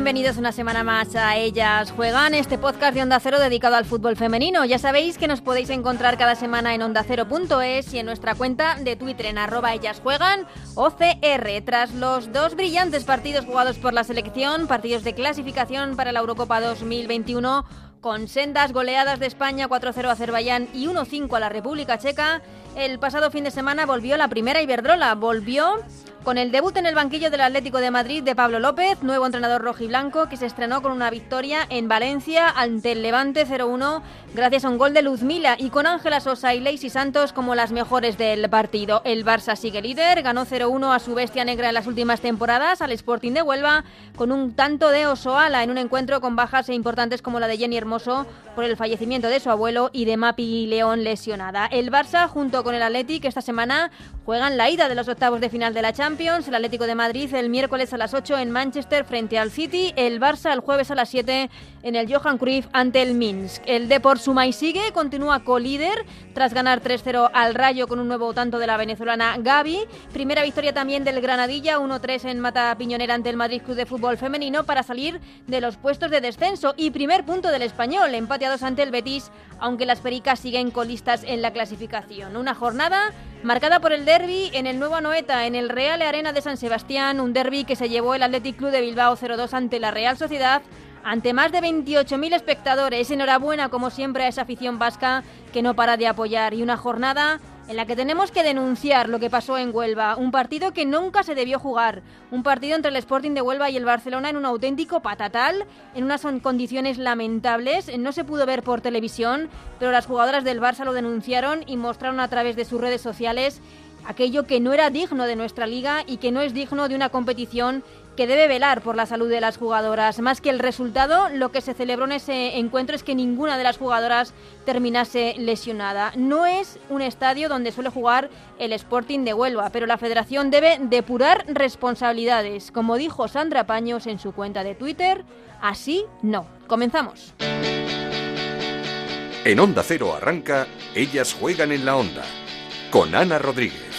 Bienvenidos una semana más a Ellas Juegan, este podcast de Onda Cero dedicado al fútbol femenino. Ya sabéis que nos podéis encontrar cada semana en ondacero.es y en nuestra cuenta de Twitter en arroba Ellas Juegan OCR. Tras los dos brillantes partidos jugados por la selección, partidos de clasificación para la Eurocopa 2021, con sendas goleadas de España 4-0 a Azerbaiyán y 1-5 a la República Checa, el pasado fin de semana volvió la primera Iberdrola. Volvió con el debut en el banquillo del Atlético de Madrid de Pablo López, nuevo entrenador rojiblanco que se estrenó con una victoria en Valencia ante el Levante 0-1 gracias a un gol de Luzmila y con Ángela Sosa y Lacey Santos como las mejores del partido. El Barça sigue líder, ganó 0-1 a su bestia negra en las últimas temporadas al Sporting de Huelva con un tanto de Osoala en un encuentro con bajas e importantes como la de Jenny Hermoso por el fallecimiento de su abuelo y de Mapi León lesionada. El Barça junto con el Athletic esta semana juegan la ida de los octavos de final de la Champions Champions, el Atlético de Madrid el miércoles a las 8 en Manchester frente al City, el Barça el jueves a las 7 en el Johan Cruyff ante el Minsk. El Depor suma y sigue, continúa co-líder tras ganar 3-0 al Rayo con un nuevo tanto de la venezolana Gaby. Primera victoria también del Granadilla, 1-3 en Mata Piñonera ante el Madrid Club de Fútbol Femenino para salir de los puestos de descenso y primer punto del español, empateados ante el Betis, aunque las pericas siguen colistas en la clasificación. Una jornada marcada por el derby en el Nuevo Anoeta, en el Real Arena de San Sebastián, un derby que se llevó el Athletic Club de Bilbao 0-2 ante la Real Sociedad, ante más de 28.000 espectadores. Enhorabuena, como siempre, a esa afición vasca que no para de apoyar. Y una jornada en la que tenemos que denunciar lo que pasó en Huelva, un partido que nunca se debió jugar, un partido entre el Sporting de Huelva y el Barcelona en un auténtico patatal, en unas condiciones lamentables, no se pudo ver por televisión, pero las jugadoras del Barça lo denunciaron y mostraron a través de sus redes sociales aquello que no era digno de nuestra liga y que no es digno de una competición que debe velar por la salud de las jugadoras. Más que el resultado, lo que se celebró en ese encuentro es que ninguna de las jugadoras terminase lesionada. No es un estadio donde suele jugar el Sporting de Huelva, pero la federación debe depurar responsabilidades. Como dijo Sandra Paños en su cuenta de Twitter, así no. Comenzamos. En Onda Cero arranca Ellas juegan en la onda con Ana Rodríguez.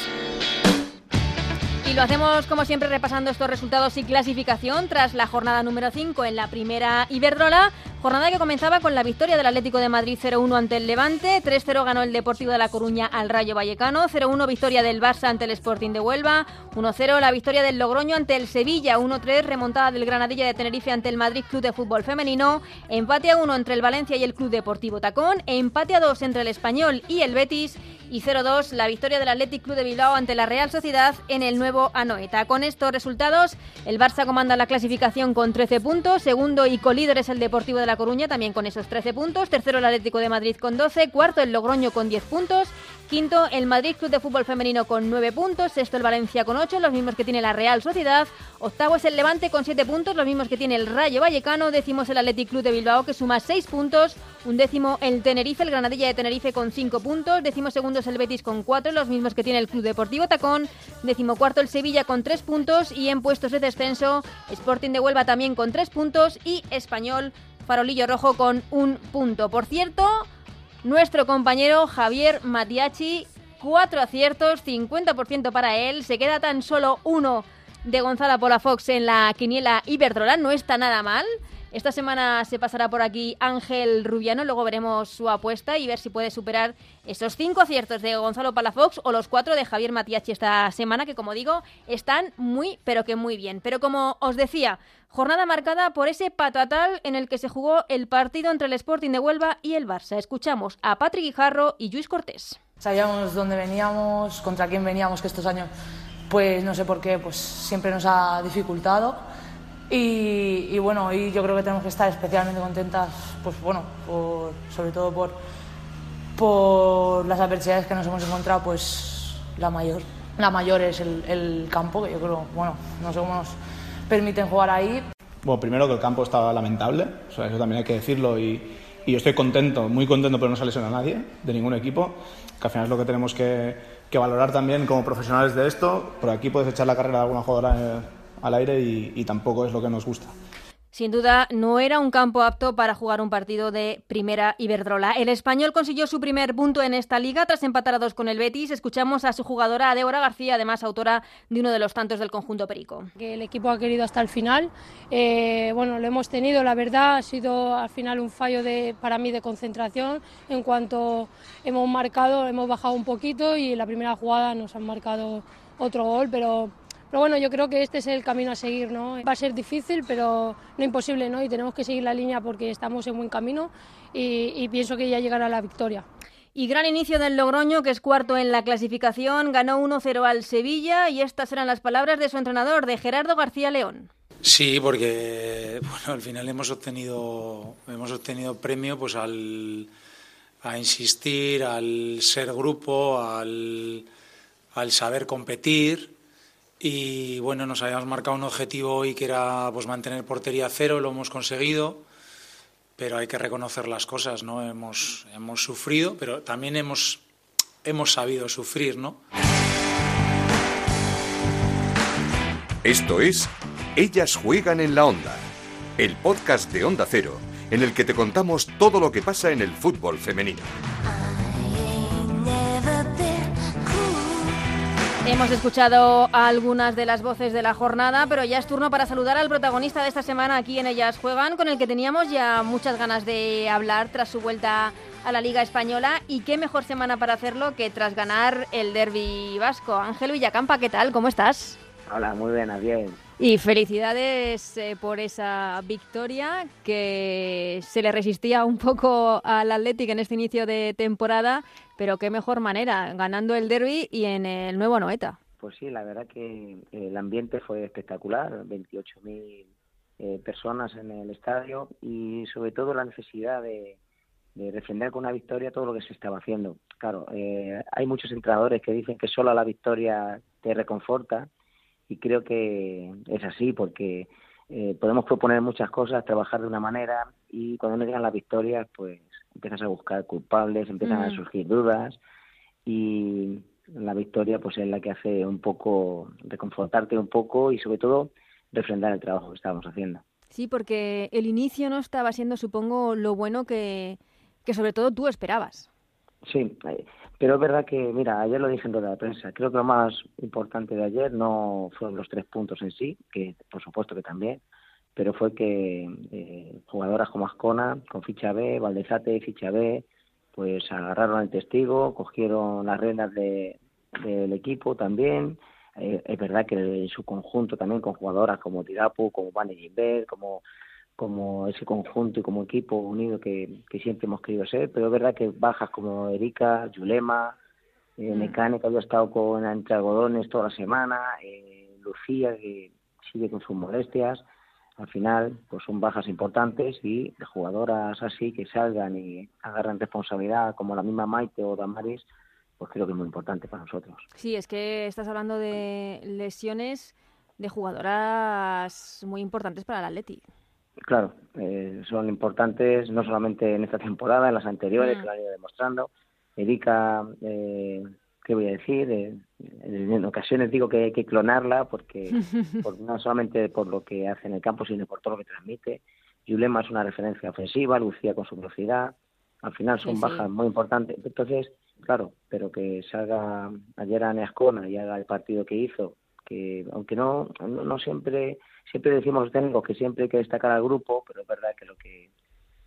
Y lo hacemos como siempre repasando estos resultados y clasificación tras la jornada número 5 en la primera Iberdrola. Jornada que comenzaba con la victoria del Atlético de Madrid 0-1 ante el Levante, 3-0 ganó el Deportivo de La Coruña al Rayo Vallecano, 0-1 victoria del Barça ante el Sporting de Huelva, 1-0 la victoria del Logroño ante el Sevilla, 1-3 remontada del Granadilla de Tenerife ante el Madrid Club de Fútbol Femenino, empate a 1 entre el Valencia y el Club Deportivo Tacón, empate a 2 entre el Español y el Betis y 0-2 la victoria del Athletic Club de Bilbao ante la Real Sociedad en el nuevo Anoeta. Con estos resultados, el Barça comanda la clasificación con 13 puntos, segundo y colíder es el Deportivo de La Coruña también con esos 13 puntos, tercero el Atlético de Madrid con 12, cuarto el Logroño con 10 puntos, quinto el Madrid Club de Fútbol Femenino con 9 puntos, sexto el Valencia con 8, los mismos que tiene la Real Sociedad, octavo es el Levante con 7 puntos, los mismos que tiene el Rayo Vallecano, décimo es el Athletic Club de Bilbao que suma 6 puntos, un décimo el Tenerife, el Granadilla de Tenerife con 5 puntos, décimo segundo es el Betis con 4, los mismos que tiene el Club Deportivo Tacón, décimo cuarto el Sevilla con 3 puntos. Y en puestos de descenso Sporting de Huelva también con 3 puntos y Español farolillo rojo con un punto. Por cierto, nuestro compañero Javier Matiachi, cuatro aciertos, 50% para él, se queda tan solo uno de Gonzalo Polafox en la quiniela Iberdrola, no está nada mal. Esta semana se pasará por aquí Ángel Rubiano, luego veremos su apuesta y ver si puede superar esos cinco aciertos de Gonzalo Palafox o los cuatro de Javier Matiachi esta semana, que como digo, están muy, pero que muy bien. Pero como os decía, jornada marcada por ese patatal en el que se jugó el partido entre el Sporting de Huelva y el Barça. Escuchamos a Patrick Guijarro y Luis Cortés. Sabíamos dónde veníamos, contra quién veníamos, que estos años, pues no sé por qué, pues siempre nos ha dificultado y, bueno, hoy yo creo que tenemos que estar especialmente contentas, pues bueno, sobre todo por, por las adversidades que nos hemos encontrado, pues la mayor. La mayor es el, campo, que yo creo, bueno, no sé nos permiten jugar ahí. Bueno, primero que el campo estaba lamentable, o eso también hay que decirlo y, yo estoy contento, muy contento, pero no se lesiona a nadie de ningún equipo, que al final es lo que tenemos que, que valorar también como profesionales de esto. Por aquí puedes echar la carrera de alguna jugadora. Al aire y, tampoco es lo que nos gusta. Sin duda, no era un campo apto para jugar un partido de primera Iberdrola. El español consiguió su primer punto en esta liga tras empatar a dos con el Betis. Escuchamos a su jugadora, Débora García, además autora de uno de los tantos del conjunto Perico. el equipo ha querido hasta el final. Eh, bueno, lo hemos tenido, la verdad, ha sido al final un fallo de, para mí de concentración. En cuanto hemos marcado, hemos bajado un poquito y en la primera jugada nos han marcado otro gol, pero pero bueno, yo creo que este es el camino a seguir, ¿no? Va a ser difícil, pero no imposible, ¿no? Y tenemos que seguir la línea porque estamos en buen camino y, pienso que ya llegará la victoria. Y gran inicio del Logroño, que es cuarto en la clasificación, ganó 1-0 al Sevilla y estas eran las palabras de su entrenador, de Gerardo García León. Sí, porque bueno, al final hemos obtenido hemos obtenido premio pues al a insistir, al ser grupo, al, al saber competir y bueno, nos habíamos marcado un objetivo hoy que era pues mantener portería cero, lo hemos conseguido, pero hay que reconocer las cosas, ¿no? Hemos, hemos sufrido, pero también hemos, hemos sabido sufrir, ¿no? Esto es Ellas juegan en la onda, el podcast de Onda Cero, en el que te contamos todo lo que pasa en el fútbol femenino. Hemos escuchado algunas de las voces de la jornada, pero ya es turno para saludar al protagonista de esta semana aquí en Ellas Juegan, con el que teníamos ya muchas ganas de hablar tras su vuelta a la Liga Española. Y qué mejor semana para hacerlo que tras ganar el derby vasco. Ángel Villacampa, ¿qué tal? ¿Cómo estás? Hola, muy buena, bien. Y felicidades eh, por esa victoria que se le resistía un poco al Atlético en este inicio de temporada, pero qué mejor manera, ganando el derby y en el nuevo Noeta. Pues sí, la verdad que el ambiente fue espectacular, 28.000 eh, personas en el estadio y sobre todo la necesidad de, defender con una victoria todo lo que se estaba haciendo. Claro, eh, hay muchos entrenadores que dicen que solo la victoria te reconforta y creo que es así porque eh, podemos proponer muchas cosas, trabajar de una manera y cuando no llegan las victorias pues empiezas a buscar culpables, empiezan a mm. surgir dudas y la victoria pues es la que hace un poco reconfortarte un poco y sobre todo refrendar el trabajo que estábamos haciendo. Sí, porque el inicio no estaba siendo, supongo, lo bueno que, que sobre todo tú esperabas. Sí, eh, pero es verdad que, mira, ayer lo dije en toda la prensa, creo que lo más importante de ayer no fueron los tres puntos en sí, que por supuesto que también, pero fue que eh, jugadoras como Ascona, con ficha B, Valdezate, ficha B, pues agarraron el testigo, cogieron las riendas de, del equipo también. Eh, es verdad que en su conjunto también con jugadoras como Tirapu, como Vane Gilbert, como como ese conjunto y como equipo unido que, siempre hemos querido ser, pero es verdad que bajas como Erika, Yulema, eh, mm. Mecánica, yo he estado con entre algodones toda la semana, eh, Lucía, que sigue con sus molestias, al final pues son bajas importantes y jugadoras así que salgan y agarran responsabilidad como la misma Maite o Damaris, pues creo que es muy importante para nosotros. Sí, es que estás hablando de lesiones de jugadoras muy importantes para el Atleti. Claro, eh, son importantes no solamente en esta temporada, en las anteriores, mm. que lo han ido demostrando. Erika, eh, ¿qué voy a decir? Eh, en ocasiones digo que hay que clonarla, porque no solamente por lo que hace en el campo, sino por todo lo que transmite. Yulema es una referencia ofensiva, Lucía con su velocidad. Al final son bajas muy importantes. Entonces, claro, pero que salga ayer a Neascona y haga el partido que hizo, que aunque no, no siempre siempre decimos técnicos que siempre hay que destacar al grupo, pero es verdad que lo que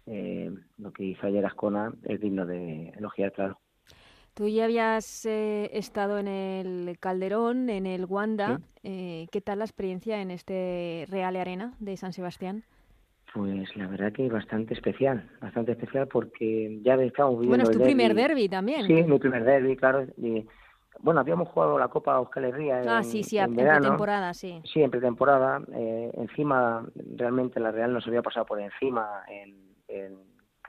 eh, lo que hizo ayer Ascona es digno de elogiar, claro. Tú ya habías eh, estado en el Calderón, en el Wanda. Eh, ¿Qué tal la experiencia en este Real Arena de San Sebastián? Pues la verdad que bastante especial, bastante especial porque ya estamos viviendo. Bueno, es tu primer derby también. Sí, mi primer derby, claro. Y, bueno, habíamos jugado la Copa Euskal Herria ah, sí, sí, en, pretemporada, sí. Sí, en pretemporada. Eh, encima, realmente la Real nos había pasado por encima en, en,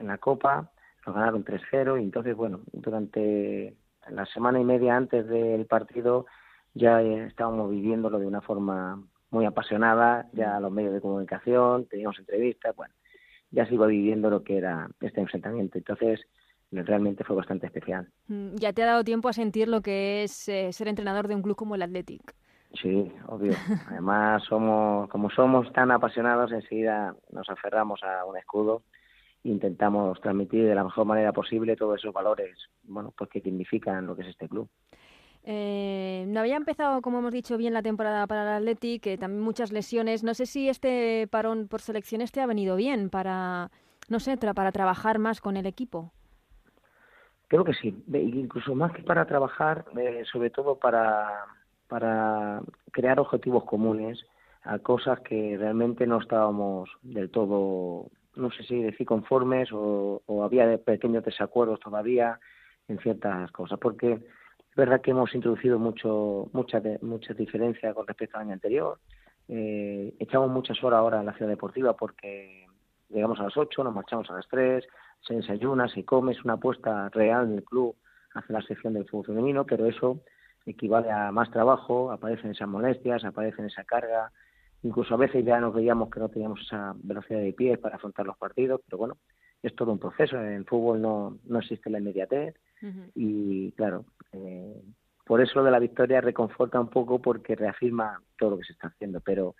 la Copa, nos ganaron 3-0 y entonces, bueno, durante la semana y media antes del partido ya estábamos viviéndolo de una forma muy apasionada, ya los medios de comunicación, teníamos entrevistas, bueno, ya se iba viviendo lo que era este enfrentamiento. Entonces, realmente fue bastante especial. Mm, ya te ha dado tiempo a sentir lo que es eh, ser entrenador de un club como el Athletic. Sí, obvio. Además, somos, como somos tan apasionados, enseguida nos aferramos a un escudo e intentamos transmitir de la mejor manera posible todos esos valores, bueno, pues que significan lo que es este club. Eh, no había empezado, como hemos dicho, bien la temporada para el Athletic, que también muchas lesiones. No sé si este parón por selecciones te ha venido bien para, no sé, para trabajar más con el equipo. Creo que sí, incluso más que para trabajar, eh, sobre todo para, para crear objetivos comunes a cosas que realmente no estábamos del todo, no sé si decir conformes o, o había pequeños desacuerdos todavía en ciertas cosas, porque es verdad que hemos introducido mucho, muchas muchas diferencias con respecto al año anterior. Eh, echamos muchas horas ahora en la ciudad deportiva porque llegamos a las 8, nos marchamos a las 3, se desayuna, se come, es una apuesta real en el club hacia la sección del fútbol femenino, pero eso equivale a más trabajo, aparecen esas molestias, aparecen esa carga, incluso a veces ya nos veíamos que no teníamos esa velocidad de pies para afrontar los partidos, pero bueno, es todo un proceso, en fútbol no, no existe la inmediatez y claro, eh, por eso lo de la victoria reconforta un poco porque reafirma todo lo que se está haciendo, pero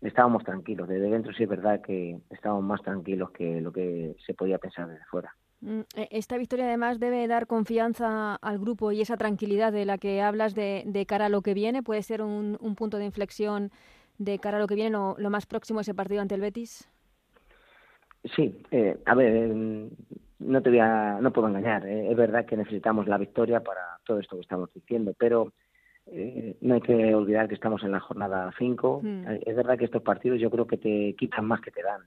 estábamos tranquilos, desde dentro sí es verdad que estábamos más tranquilos que lo que se podía pensar desde fuera. Mm, e, esta victoria además debe dar confianza al grupo y esa tranquilidad de la que hablas de, cara a lo que viene. ¿Puede ser un, punto de inflexión de cara a lo que viene, lo, lo más próximo ese partido ante el Betis? Sí, eh, a ver, em, no te voy a, no puedo engañar. Eh, es verdad que necesitamos la victoria para todo esto que estamos diciendo, pero eh, no hay que olvidar que estamos en la jornada 5. Hmm. Es verdad que estos partidos yo creo que te quitan más que te dan.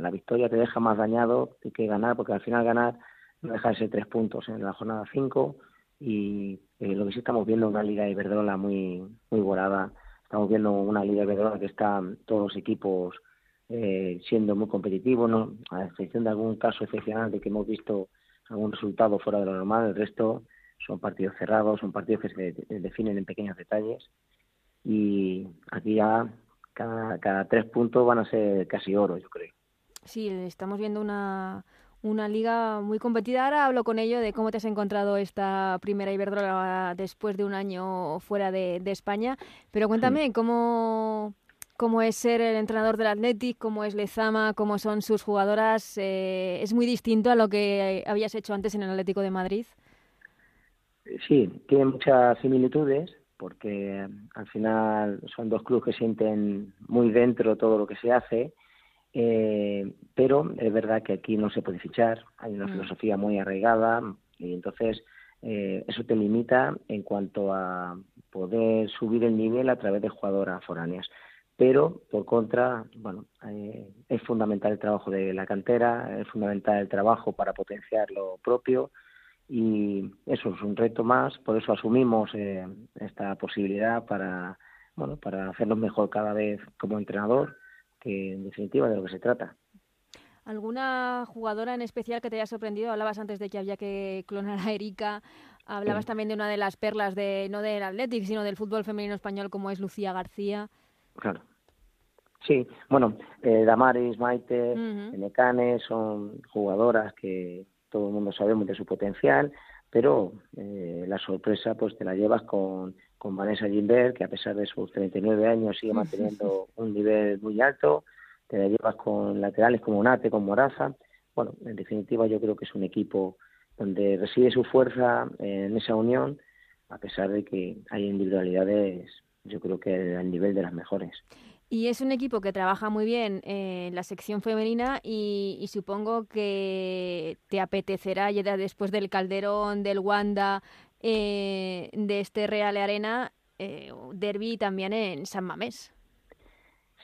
La victoria te deja más dañado que ganar, porque al final ganar no deja de ser tres puntos en la jornada 5 y eh, lo que sí estamos viendo es una liga de Iberdrola muy muy volada. Estamos viendo una liga de Iberdrola que están todos los equipos eh, siendo muy competitivos, ¿no? a excepción de algún caso excepcional de que hemos visto algún resultado fuera de lo normal, el resto son partidos cerrados, son partidos que se definen en pequeños detalles y aquí ya cada, cada tres puntos van a ser casi oro, yo creo. Sí, estamos viendo una, una liga muy competida. Ahora hablo con ello de cómo te has encontrado esta primera Iberdrola después de un año fuera de, España. Pero cuéntame, ¿cómo, ¿cómo es ser el entrenador del Athletic? ¿Cómo es Lezama? ¿Cómo son sus jugadoras? Eh, ¿Es muy distinto a lo que habías hecho antes en el Atlético de Madrid? Sí, tiene muchas similitudes porque al final son dos clubes que sienten muy dentro todo lo que se hace eh, pero es verdad que aquí no se puede fichar, hay una mm. filosofía muy arraigada y entonces eh, eso te limita en cuanto a poder subir el nivel a través de jugadoras foráneas. Pero, por contra, bueno, eh, es fundamental el trabajo de la cantera, es fundamental el trabajo para potenciar lo propio y eso es un reto más, por eso asumimos eh, esta posibilidad para, bueno, para hacernos mejor cada vez como entrenador que en definitiva de lo que se trata. ¿Alguna jugadora en especial que te haya sorprendido? Hablabas antes de que había que clonar a Erika, hablabas también de una de las perlas de no del Athletic, sino del fútbol femenino español como es Lucía García. Claro. Sí, bueno, eh, Damaris, Maite, uh son jugadoras que todo el mundo sabemos de su potencial, pero eh, la sorpresa pues te la llevas con con Vanessa Gilbert, que a pesar de sus 39 años sigue manteniendo un nivel muy alto. Te la llevas con laterales como Nate, con Moraza. Bueno, en definitiva yo creo que es un equipo donde reside su fuerza en esa unión, a pesar de que hay individualidades, yo creo que al nivel de las mejores. Y es un equipo que trabaja muy bien en la sección femenina y, supongo que te apetecerá ya después del Calderón, del Wanda, eh, de este Real Arena eh, derby también en San Mamés.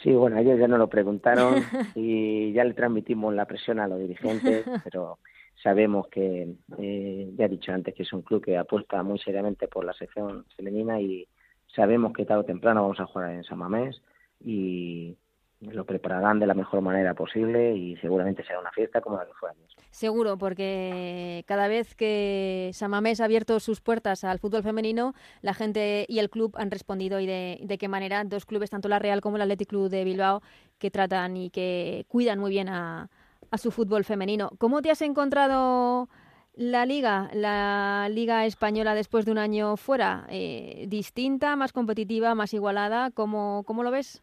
Sí, bueno, ellos ya nos lo preguntaron y ya le transmitimos la presión a los dirigentes, pero sabemos que, eh, ya he dicho antes, que es un club que apuesta muy seriamente por la sección femenina y sabemos que tarde o temprano vamos a jugar en San Mamés y lo prepararán de la mejor manera posible y seguramente será una fiesta como la que fue ayer. Seguro, porque cada vez que Samamés ha abierto sus puertas al fútbol femenino, la gente y el club han respondido y de, de qué manera dos clubes, tanto la Real como el Athletic Club de Bilbao, que tratan y que cuidan muy bien a, a su fútbol femenino. ¿Cómo te has encontrado la liga, la liga española después de un año fuera, eh, distinta, más competitiva, más igualada, ¿cómo, cómo lo ves?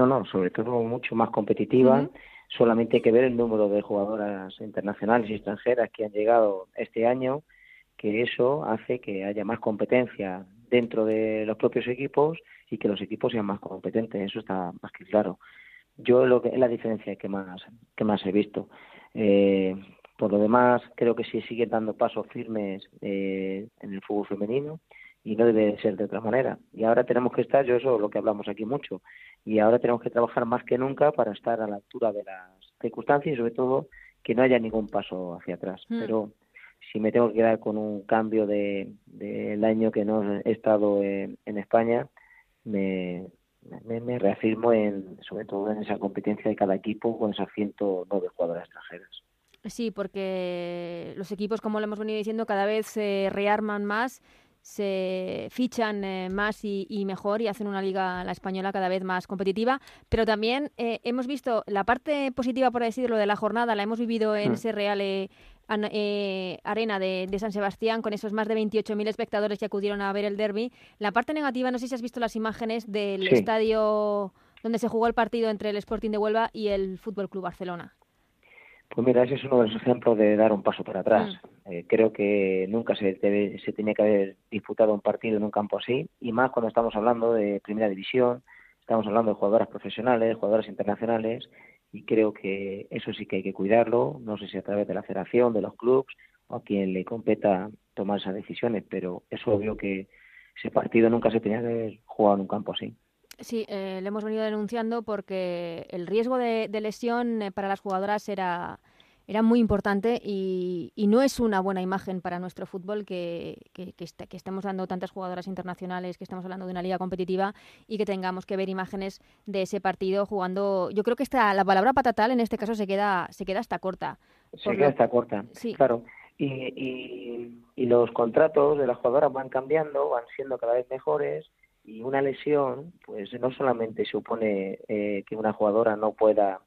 No, no, sobre todo mucho más competitiva. Solamente hay que ver el número de jugadoras internacionales y extranjeras que han llegado este año, que eso hace que haya más competencia dentro de los propios equipos y que los equipos sean más competentes. Eso está más que claro. Yo lo que es la diferencia que más que más he visto. Eh, por lo demás, creo que sí siguen dando pasos firmes eh, en el fútbol femenino y no debe ser de otra manera. Y ahora tenemos que estar, yo eso es lo que hablamos aquí mucho, y ahora tenemos que trabajar más que nunca para estar a la altura de las circunstancias y sobre todo que no haya ningún paso hacia atrás. Mm. Pero si me tengo que quedar con un cambio del de, año que no he estado en, España, me, me, reafirmo en, sobre todo en esa competencia de cada equipo con esas 109 jugadoras extranjeras. Sí, porque los equipos, como lo hemos venido diciendo, cada vez se rearman más, se fichan eh, más y, mejor y hacen una liga, la española, cada vez más competitiva. Pero también eh, hemos visto la parte positiva, por decirlo, de la jornada, la hemos vivido en ese Real eh, Arena de, San Sebastián, con esos más de 28.000 espectadores que acudieron a ver el derby. La parte negativa, no sé si has visto las imágenes del estadio donde se jugó el partido entre el Sporting de Huelva y el Fútbol Club Barcelona. Pues mira, ese es uno de los ejemplos de dar un paso para atrás. Mm. Eh, creo que nunca se, se tenía que haber disputado un partido en un campo así, y más cuando estamos hablando de primera división, estamos hablando de jugadoras profesionales, jugadoras internacionales, y creo que eso sí que hay que cuidarlo, no sé si a través de la federación, de los clubes, o a quien le competa tomar esas decisiones, pero es obvio que ese partido nunca se tenía que haber jugado en un campo así. Sí, eh, le hemos venido denunciando porque el riesgo de, lesión eh, para las jugadoras era, era muy importante y, no es una buena imagen para nuestro fútbol que, que, estemos dando tantas jugadoras internacionales, que estamos hablando de una liga competitiva y que tengamos que ver imágenes de ese partido jugando. Yo creo que esta, la palabra patatal en este caso se queda, se queda hasta corta. Se queda hasta corta, sí. claro. Y, y, y los contratos de las jugadoras van cambiando, van siendo cada vez mejores y una lesión, pues no solamente supone eh, que una jugadora no pueda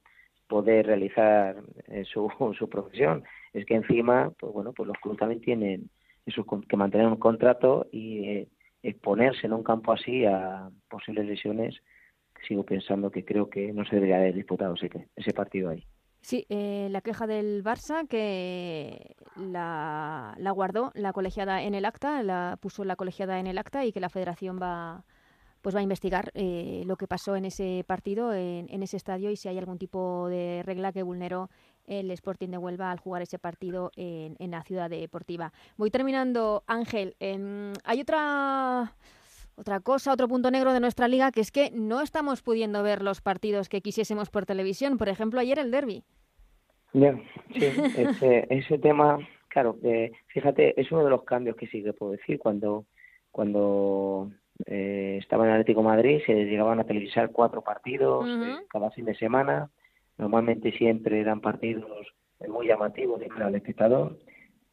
poder realizar eh, su, su profesión, es que encima, pues bueno, pues los clubes también tienen eso, que mantener un contrato y eh, exponerse en un campo así a posibles lesiones. Sigo pensando que creo que no se debería haber disputado ese, ese partido ahí. Sí, la queja del Barça que la, la, guardó la colegiada en el acta, la puso la colegiada en el acta y que la federación va, pues va a investigar eh, lo que pasó en ese partido, en, ese estadio y si hay algún tipo de regla que vulneró el Sporting de Huelva al jugar ese partido en, la ciudad deportiva. Voy terminando, Ángel. Em, hay otra otra cosa, otro punto negro de nuestra liga, que es que no estamos pudiendo ver los partidos que quisiésemos por televisión. Por ejemplo, ayer el derby. Bien, sí, ese, ese tema, claro, eh, fíjate, es uno de los cambios que sí que puedo decir. Cuando, cuando eh, estaba en Atlético Madrid, se llegaban a televisar cuatro partidos eh, cada fin de semana. Normalmente siempre eran partidos muy llamativos de cara al espectador.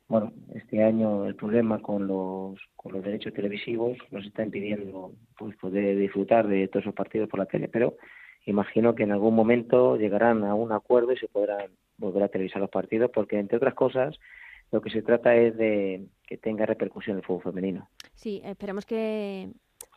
Bueno, este año el problema con los, con los derechos televisivos nos está impidiendo pues, poder disfrutar de todos esos partidos por la tele, pero imagino que en algún momento llegarán a un acuerdo y se podrán volver a televisar los partidos, porque entre otras cosas lo que se trata es de que tenga repercusión el fútbol femenino. Sí, esperemos que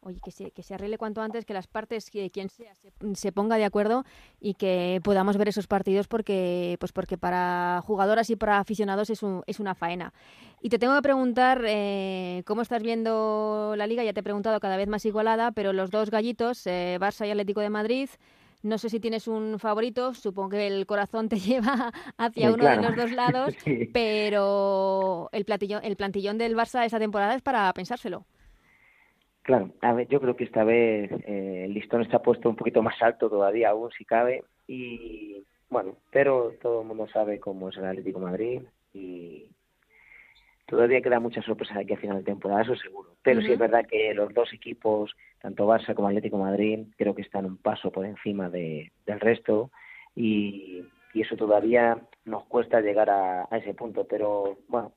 oye, que se, que se arregle cuanto antes, que las partes, que quien sea, se, ponga de acuerdo y que podamos ver esos partidos porque, pues porque para jugadoras y para aficionados es, un, es una faena. Y te tengo que preguntar eh, cómo estás viendo la liga, ya te he preguntado cada vez más igualada, pero los dos gallitos, eh, Barça y Atlético de Madrid, no sé si tienes un favorito, supongo que el corazón te lleva hacia uno de los dos lados, pero el, platillón, el plantillón del Barça esta temporada es para pensárselo. Claro, a ver, yo creo que esta vez eh, el listón está puesto un poquito más alto todavía, aún si cabe, y bueno, pero todo el mundo sabe cómo es el Atlético Madrid y todavía queda muchas sorpresas aquí a final de temporada, eso seguro. Pero sí es verdad que los dos equipos, tanto Barça como Atlético Madrid, creo que están un paso por encima de, del resto y, y eso todavía nos cuesta llegar a, a ese punto. Pero bueno,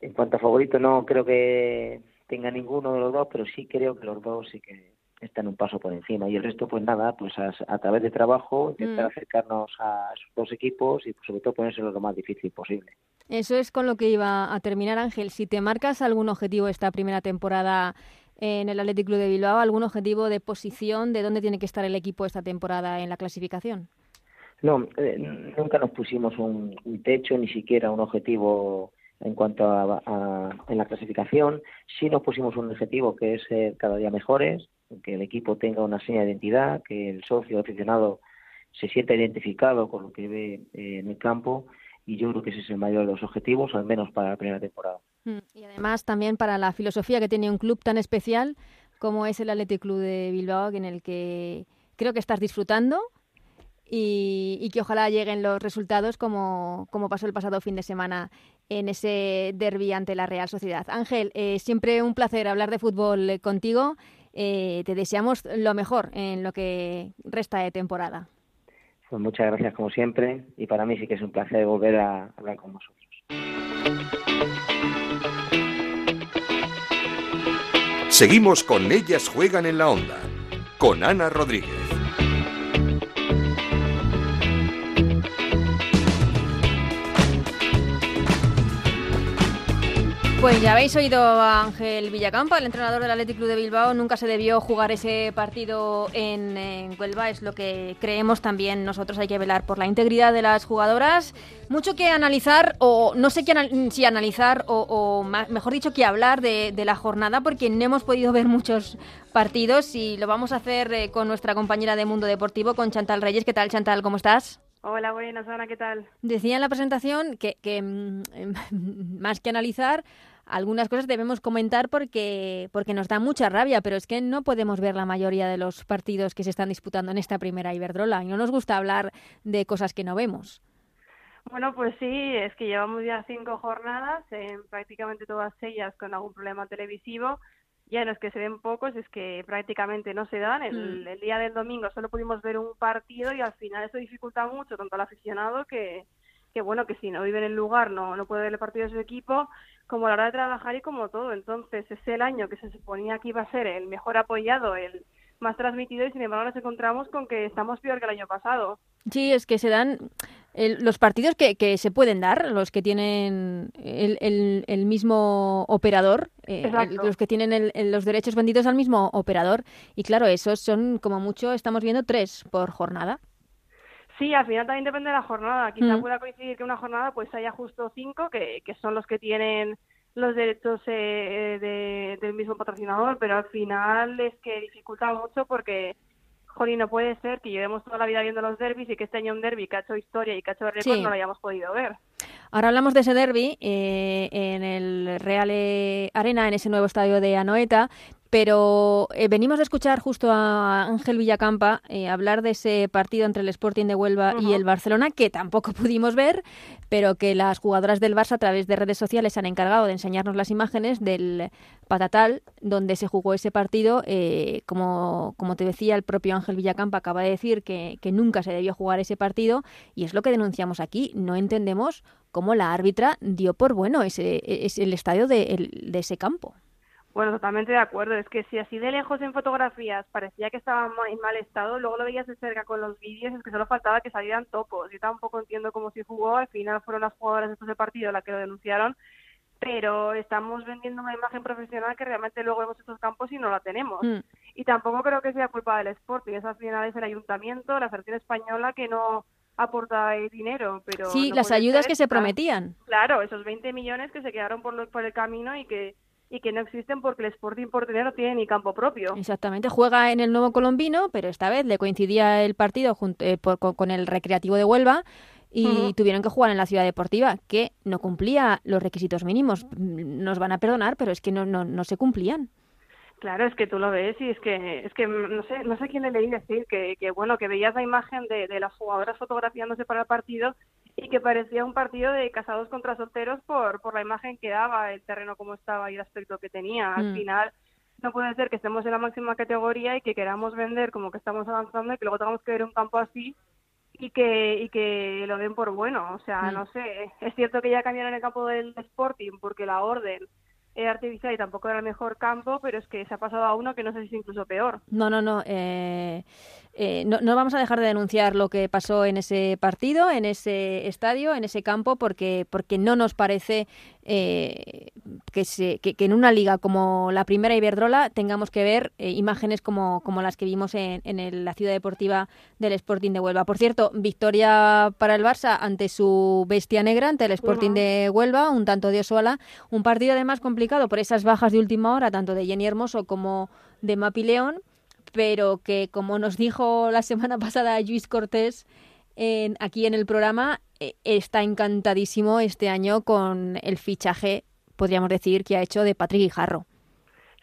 en cuanto a favorito, no creo que tenga ninguno de los dos, pero sí creo que los dos sí que están un paso por encima. Y el resto, pues nada, pues a, través de trabajo, intentar mm. acercarnos a esos dos equipos y pues, sobre todo ponérselo lo más difícil posible. Eso es con lo que iba a terminar, Ángel. Si te marcas algún objetivo esta primera temporada en el Athletic Club de Bilbao, algún objetivo de posición, de dónde tiene que estar el equipo esta temporada en la clasificación. No, eh, nunca nos pusimos un, techo, ni siquiera un objetivo en cuanto a, en la clasificación. Sí nos pusimos un objetivo que es ser cada día mejores, que el equipo tenga una seña de identidad, que el socio aficionado se sienta identificado con lo que ve eh, en el campo y yo creo que ese es el mayor de los objetivos, al menos para la primera temporada. Mm, y además también para la filosofía que tiene un club tan especial como es el Athletic Club de Bilbao, en el que creo que estás disfrutando y, que ojalá lleguen los resultados como, como, pasó el pasado fin de semana en ese derby ante la Real Sociedad. Ángel, eh, siempre un placer hablar de fútbol contigo. Eh, te deseamos lo mejor en lo que resta de temporada. Pues muchas gracias como siempre y para mí sí que es un placer volver a hablar con vosotros. Seguimos con Ellas Juegan en la Onda, con Ana Rodríguez. Pues ya habéis oído a Ángel Villacampa, el entrenador del Athletic Club de Bilbao. Nunca se debió jugar ese partido en, Huelva, es lo que creemos también nosotros. Hay que velar por la integridad de las jugadoras. Mucho que analizar, o no sé si analizar, o, mejor dicho, que hablar de, la jornada, porque no hemos podido ver muchos partidos y lo vamos a hacer eh, con nuestra compañera de Mundo Deportivo, con Chantal Reyes. ¿Qué tal, Chantal? ¿Cómo estás? Hola, buenas, Ana, ¿qué tal? Decía en la presentación que, que mm, más que analizar, algunas cosas debemos comentar porque, porque nos da mucha rabia, pero es que no podemos ver la mayoría de los partidos que se están disputando en esta primera Iberdrola y no nos gusta hablar de cosas que no vemos. Bueno, pues sí, es que llevamos ya cinco jornadas, en prácticamente todas ellas con algún problema televisivo. Ya no es que se ven pocos, es que prácticamente no se dan. El, mm. el día del domingo solo pudimos ver un partido y al final eso dificulta mucho tanto al aficionado que, que bueno, que si no vive en el lugar no, no puede ver el partido de su equipo, como a la hora de trabajar y como todo. Entonces es el año que se suponía que iba a ser el mejor apoyado, el más transmitido y sin embargo nos encontramos con que estamos peor que el año pasado. Sí, es que se dan los partidos que, que, se pueden dar, los que tienen el, el, mismo operador, eh, los que tienen los derechos vendidos al mismo operador. Y claro, esos son como mucho, estamos viendo tres por jornada. Sí, al final también depende de la jornada. Quizá mm. pueda coincidir que una jornada pues haya justo cinco, que, que son los que tienen los derechos eh, de, del mismo patrocinador, pero al final es que dificulta mucho porque, jolín, no puede ser que llevemos toda la vida viendo los derbis y que este año un derby que ha hecho historia y que ha hecho récord no lo hayamos podido ver. Ahora hablamos de ese derby eh, en el Real Arena, en ese nuevo estadio de Anoeta, pero eh, venimos a escuchar justo a Ángel Villacampa eh, hablar de ese partido entre el Sporting de Huelva y el Barcelona, que tampoco pudimos ver, pero que las jugadoras del Barça a través de redes sociales han encargado de enseñarnos las imágenes del Patatal, donde se jugó ese partido. Eh, como, como te decía, el propio Ángel Villacampa acaba de decir que, que nunca se debió jugar ese partido, y es lo que denunciamos aquí. No entendemos cómo la árbitra dio por bueno ese, ese el estadio de, de ese campo. Bueno, totalmente de acuerdo. Es que si así de lejos en fotografías parecía que estaba en mal estado, luego lo veías de cerca con los vídeos, es que solo faltaba que salieran topos. Yo tampoco entiendo cómo se jugó. Al final fueron las jugadoras después del partido las que lo denunciaron. Pero estamos vendiendo una imagen profesional que realmente luego vemos estos campos y no la tenemos. Mm. Y tampoco creo que sea culpa del Sporting. Esa al final es el ayuntamiento, la Federación Española, que no aporta dinero. pero Sí, las ayudas que se prometían. Claro, esos 20 millones que se quedaron por, por el camino y que y que no existen porque el Sporting Portugués no tiene ni campo propio. Exactamente, juega en el Nuevo Colombino, pero esta vez le coincidía el partido junto, eh, con, el Recreativo de Huelva y tuvieron que jugar en la Ciudad Deportiva, que no cumplía los requisitos mínimos. Nos van a perdonar, pero es que no, no, no se cumplían. Claro, es que tú lo ves y es que es que no sé no sé quién le leí decir que, que bueno que veías la imagen de, de las jugadoras fotografiándose para el partido y que parecía un partido de casados contra solteros por, por la imagen que daba, el terreno como estaba y el aspecto que tenía. Al mm. final no puede ser que estemos en la máxima categoría y que queramos vender como que estamos avanzando y que luego tengamos que ver un campo así y que y que lo den por bueno. O sea, mm. no sé, es cierto que ya cambiaron el campo del Sporting porque la orden era artificial y tampoco era el mejor campo, pero es que se ha pasado a uno que no sé si es incluso peor. No, no, no. Eh, eh, no, no, vamos a dejar de denunciar lo que pasó en ese partido, en ese estadio, en ese campo, porque, porque no nos parece eh, que, se, que, en una liga como la primera Iberdrola tengamos que ver eh, imágenes como, como las que vimos en, en la ciudad deportiva del Sporting de Huelva. Por cierto, victoria para el Barça ante su bestia negra, ante el Sporting de Huelva, un tanto de Osoala, un partido además complicado por esas bajas de última hora, tanto de Jenny Hermoso como de Mapi León pero que como nos dijo la semana pasada Luis Cortés en, aquí en el programa, eh, está encantadísimo este año con el fichaje, podríamos decir, que ha hecho de Patrick Guijarro.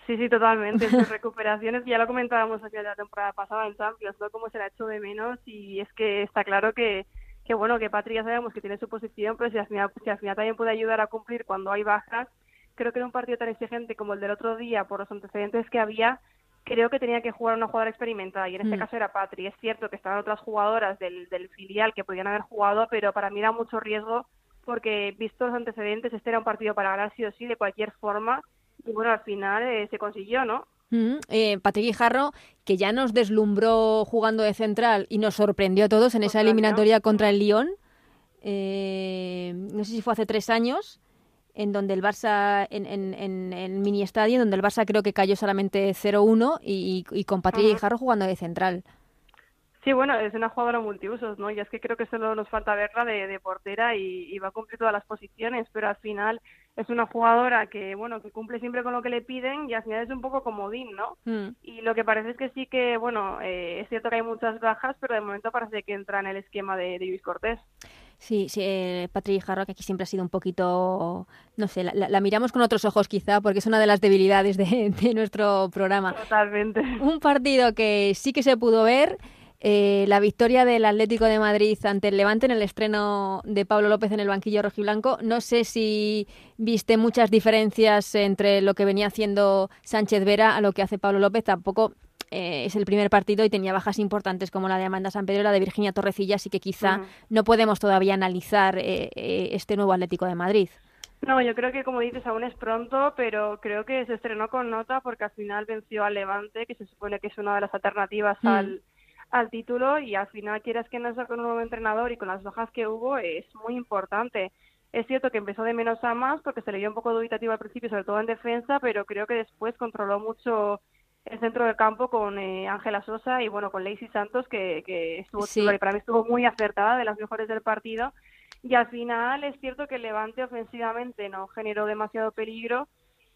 Sí, sí, totalmente. Sus recuperaciones, ya lo comentábamos aquí la temporada pasada en Champions, ¿no? Cómo se la ha hecho de menos y es que está claro que, que bueno, que Patrick ya sabemos que tiene su posición, pero si al, final, si al final también puede ayudar a cumplir cuando hay bajas, creo que en un partido tan exigente como el del otro día, por los antecedentes que había, creo que tenía que jugar una jugadora experimentada y en este mm. caso era Patri. Es cierto que estaban otras jugadoras del, del filial que podían haber jugado, pero para mí era mucho riesgo porque visto los antecedentes este era un partido para ganar sí o sí de cualquier forma y bueno al final eh, se consiguió, ¿no? Mm, eh, Patrick Guijarro, que ya nos deslumbró jugando de central y nos sorprendió a todos en esa eliminatoria contra el Lyon. Eh, no sé si fue hace tres años en donde el Barça, en, en, el mini estadio, donde el Barça creo que cayó solamente 0-1 y, y, con Patrick Jarro jugando de central. Sí, bueno, es una jugadora multiusos, ¿no? Y es que creo que solo nos falta verla de, portera y, va a cumplir todas las posiciones, pero al final es una jugadora que, bueno, que cumple siempre con lo que le piden y al final es un poco comodín, ¿no? Mm. Y lo que parece es que sí que, bueno, eh, es cierto que hay muchas bajas, pero de momento parece que entra en el esquema de, de Luis Cortés. Sí, sí eh, Patrick Jarro, que aquí siempre ha sido un poquito, no sé, la, miramos con otros ojos quizá, porque es una de las debilidades de, nuestro programa. Totalmente. Un partido que sí que se pudo ver, eh, la victoria del Atlético de Madrid ante el Levante en el estreno de Pablo López en el banquillo rojiblanco. No sé si viste muchas diferencias entre lo que venía haciendo Sánchez Vera a lo que hace Pablo López. Tampoco eh, es el primer partido y tenía bajas importantes como la de Amanda San Pedro y la de Virginia Torrecilla, así que quizá no podemos todavía analizar eh, eh, este nuevo Atlético de Madrid. No, yo creo que como dices aún es pronto, pero creo que se estrenó con nota porque al final venció al Levante, que se supone que es una de las alternativas mm. al, al título y al final quieras que no sea con un nuevo entrenador y con las bajas que hubo es muy importante. Es cierto que empezó de menos a más porque se le dio un poco dubitativo al principio, sobre todo en defensa, pero creo que después controló mucho el centro del campo con eh, Ángela Sosa y bueno con Lacey Santos que, que estuvo para mí estuvo muy acertada de las mejores del partido. Y al final es cierto que el Levante ofensivamente no generó demasiado peligro.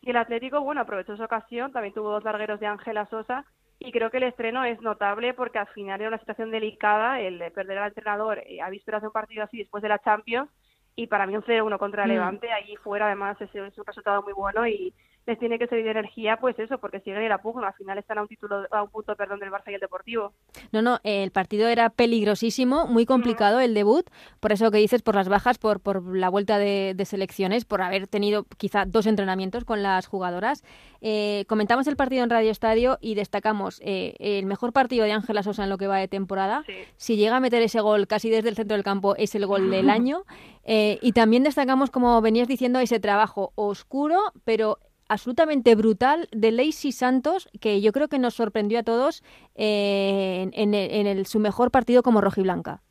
Y el Atlético bueno aprovechó esa ocasión también tuvo dos largueros de Ángela Sosa. Y creo que el estreno es notable porque al final era una situación delicada el de perder al entrenador eh, ha visto hacer un partido así después de la Champions. Y para mí un 0-1 contra el mm. Levante allí fuera además es un resultado muy bueno y les tiene que servir de energía, pues eso, porque siguen en la pugna. Al final están a un título, a un punto, perdón, del Barça y el Deportivo. No, no, el partido era peligrosísimo, muy complicado el debut, por eso que dices, por las bajas, por, por la vuelta de, selecciones, por haber tenido quizá dos entrenamientos con las jugadoras. Eh, comentamos el partido en Radio Estadio y destacamos eh, el mejor partido de Ángela Sosa en lo que va de temporada. Si llega a meter ese gol casi desde el centro del campo, es el gol del año. Eh, y también destacamos, como venías diciendo, ese trabajo oscuro, pero absolutamente brutal de Lacey Santos, que yo creo que nos sorprendió a todos eh, en, el, su mejor partido como rojiblanca.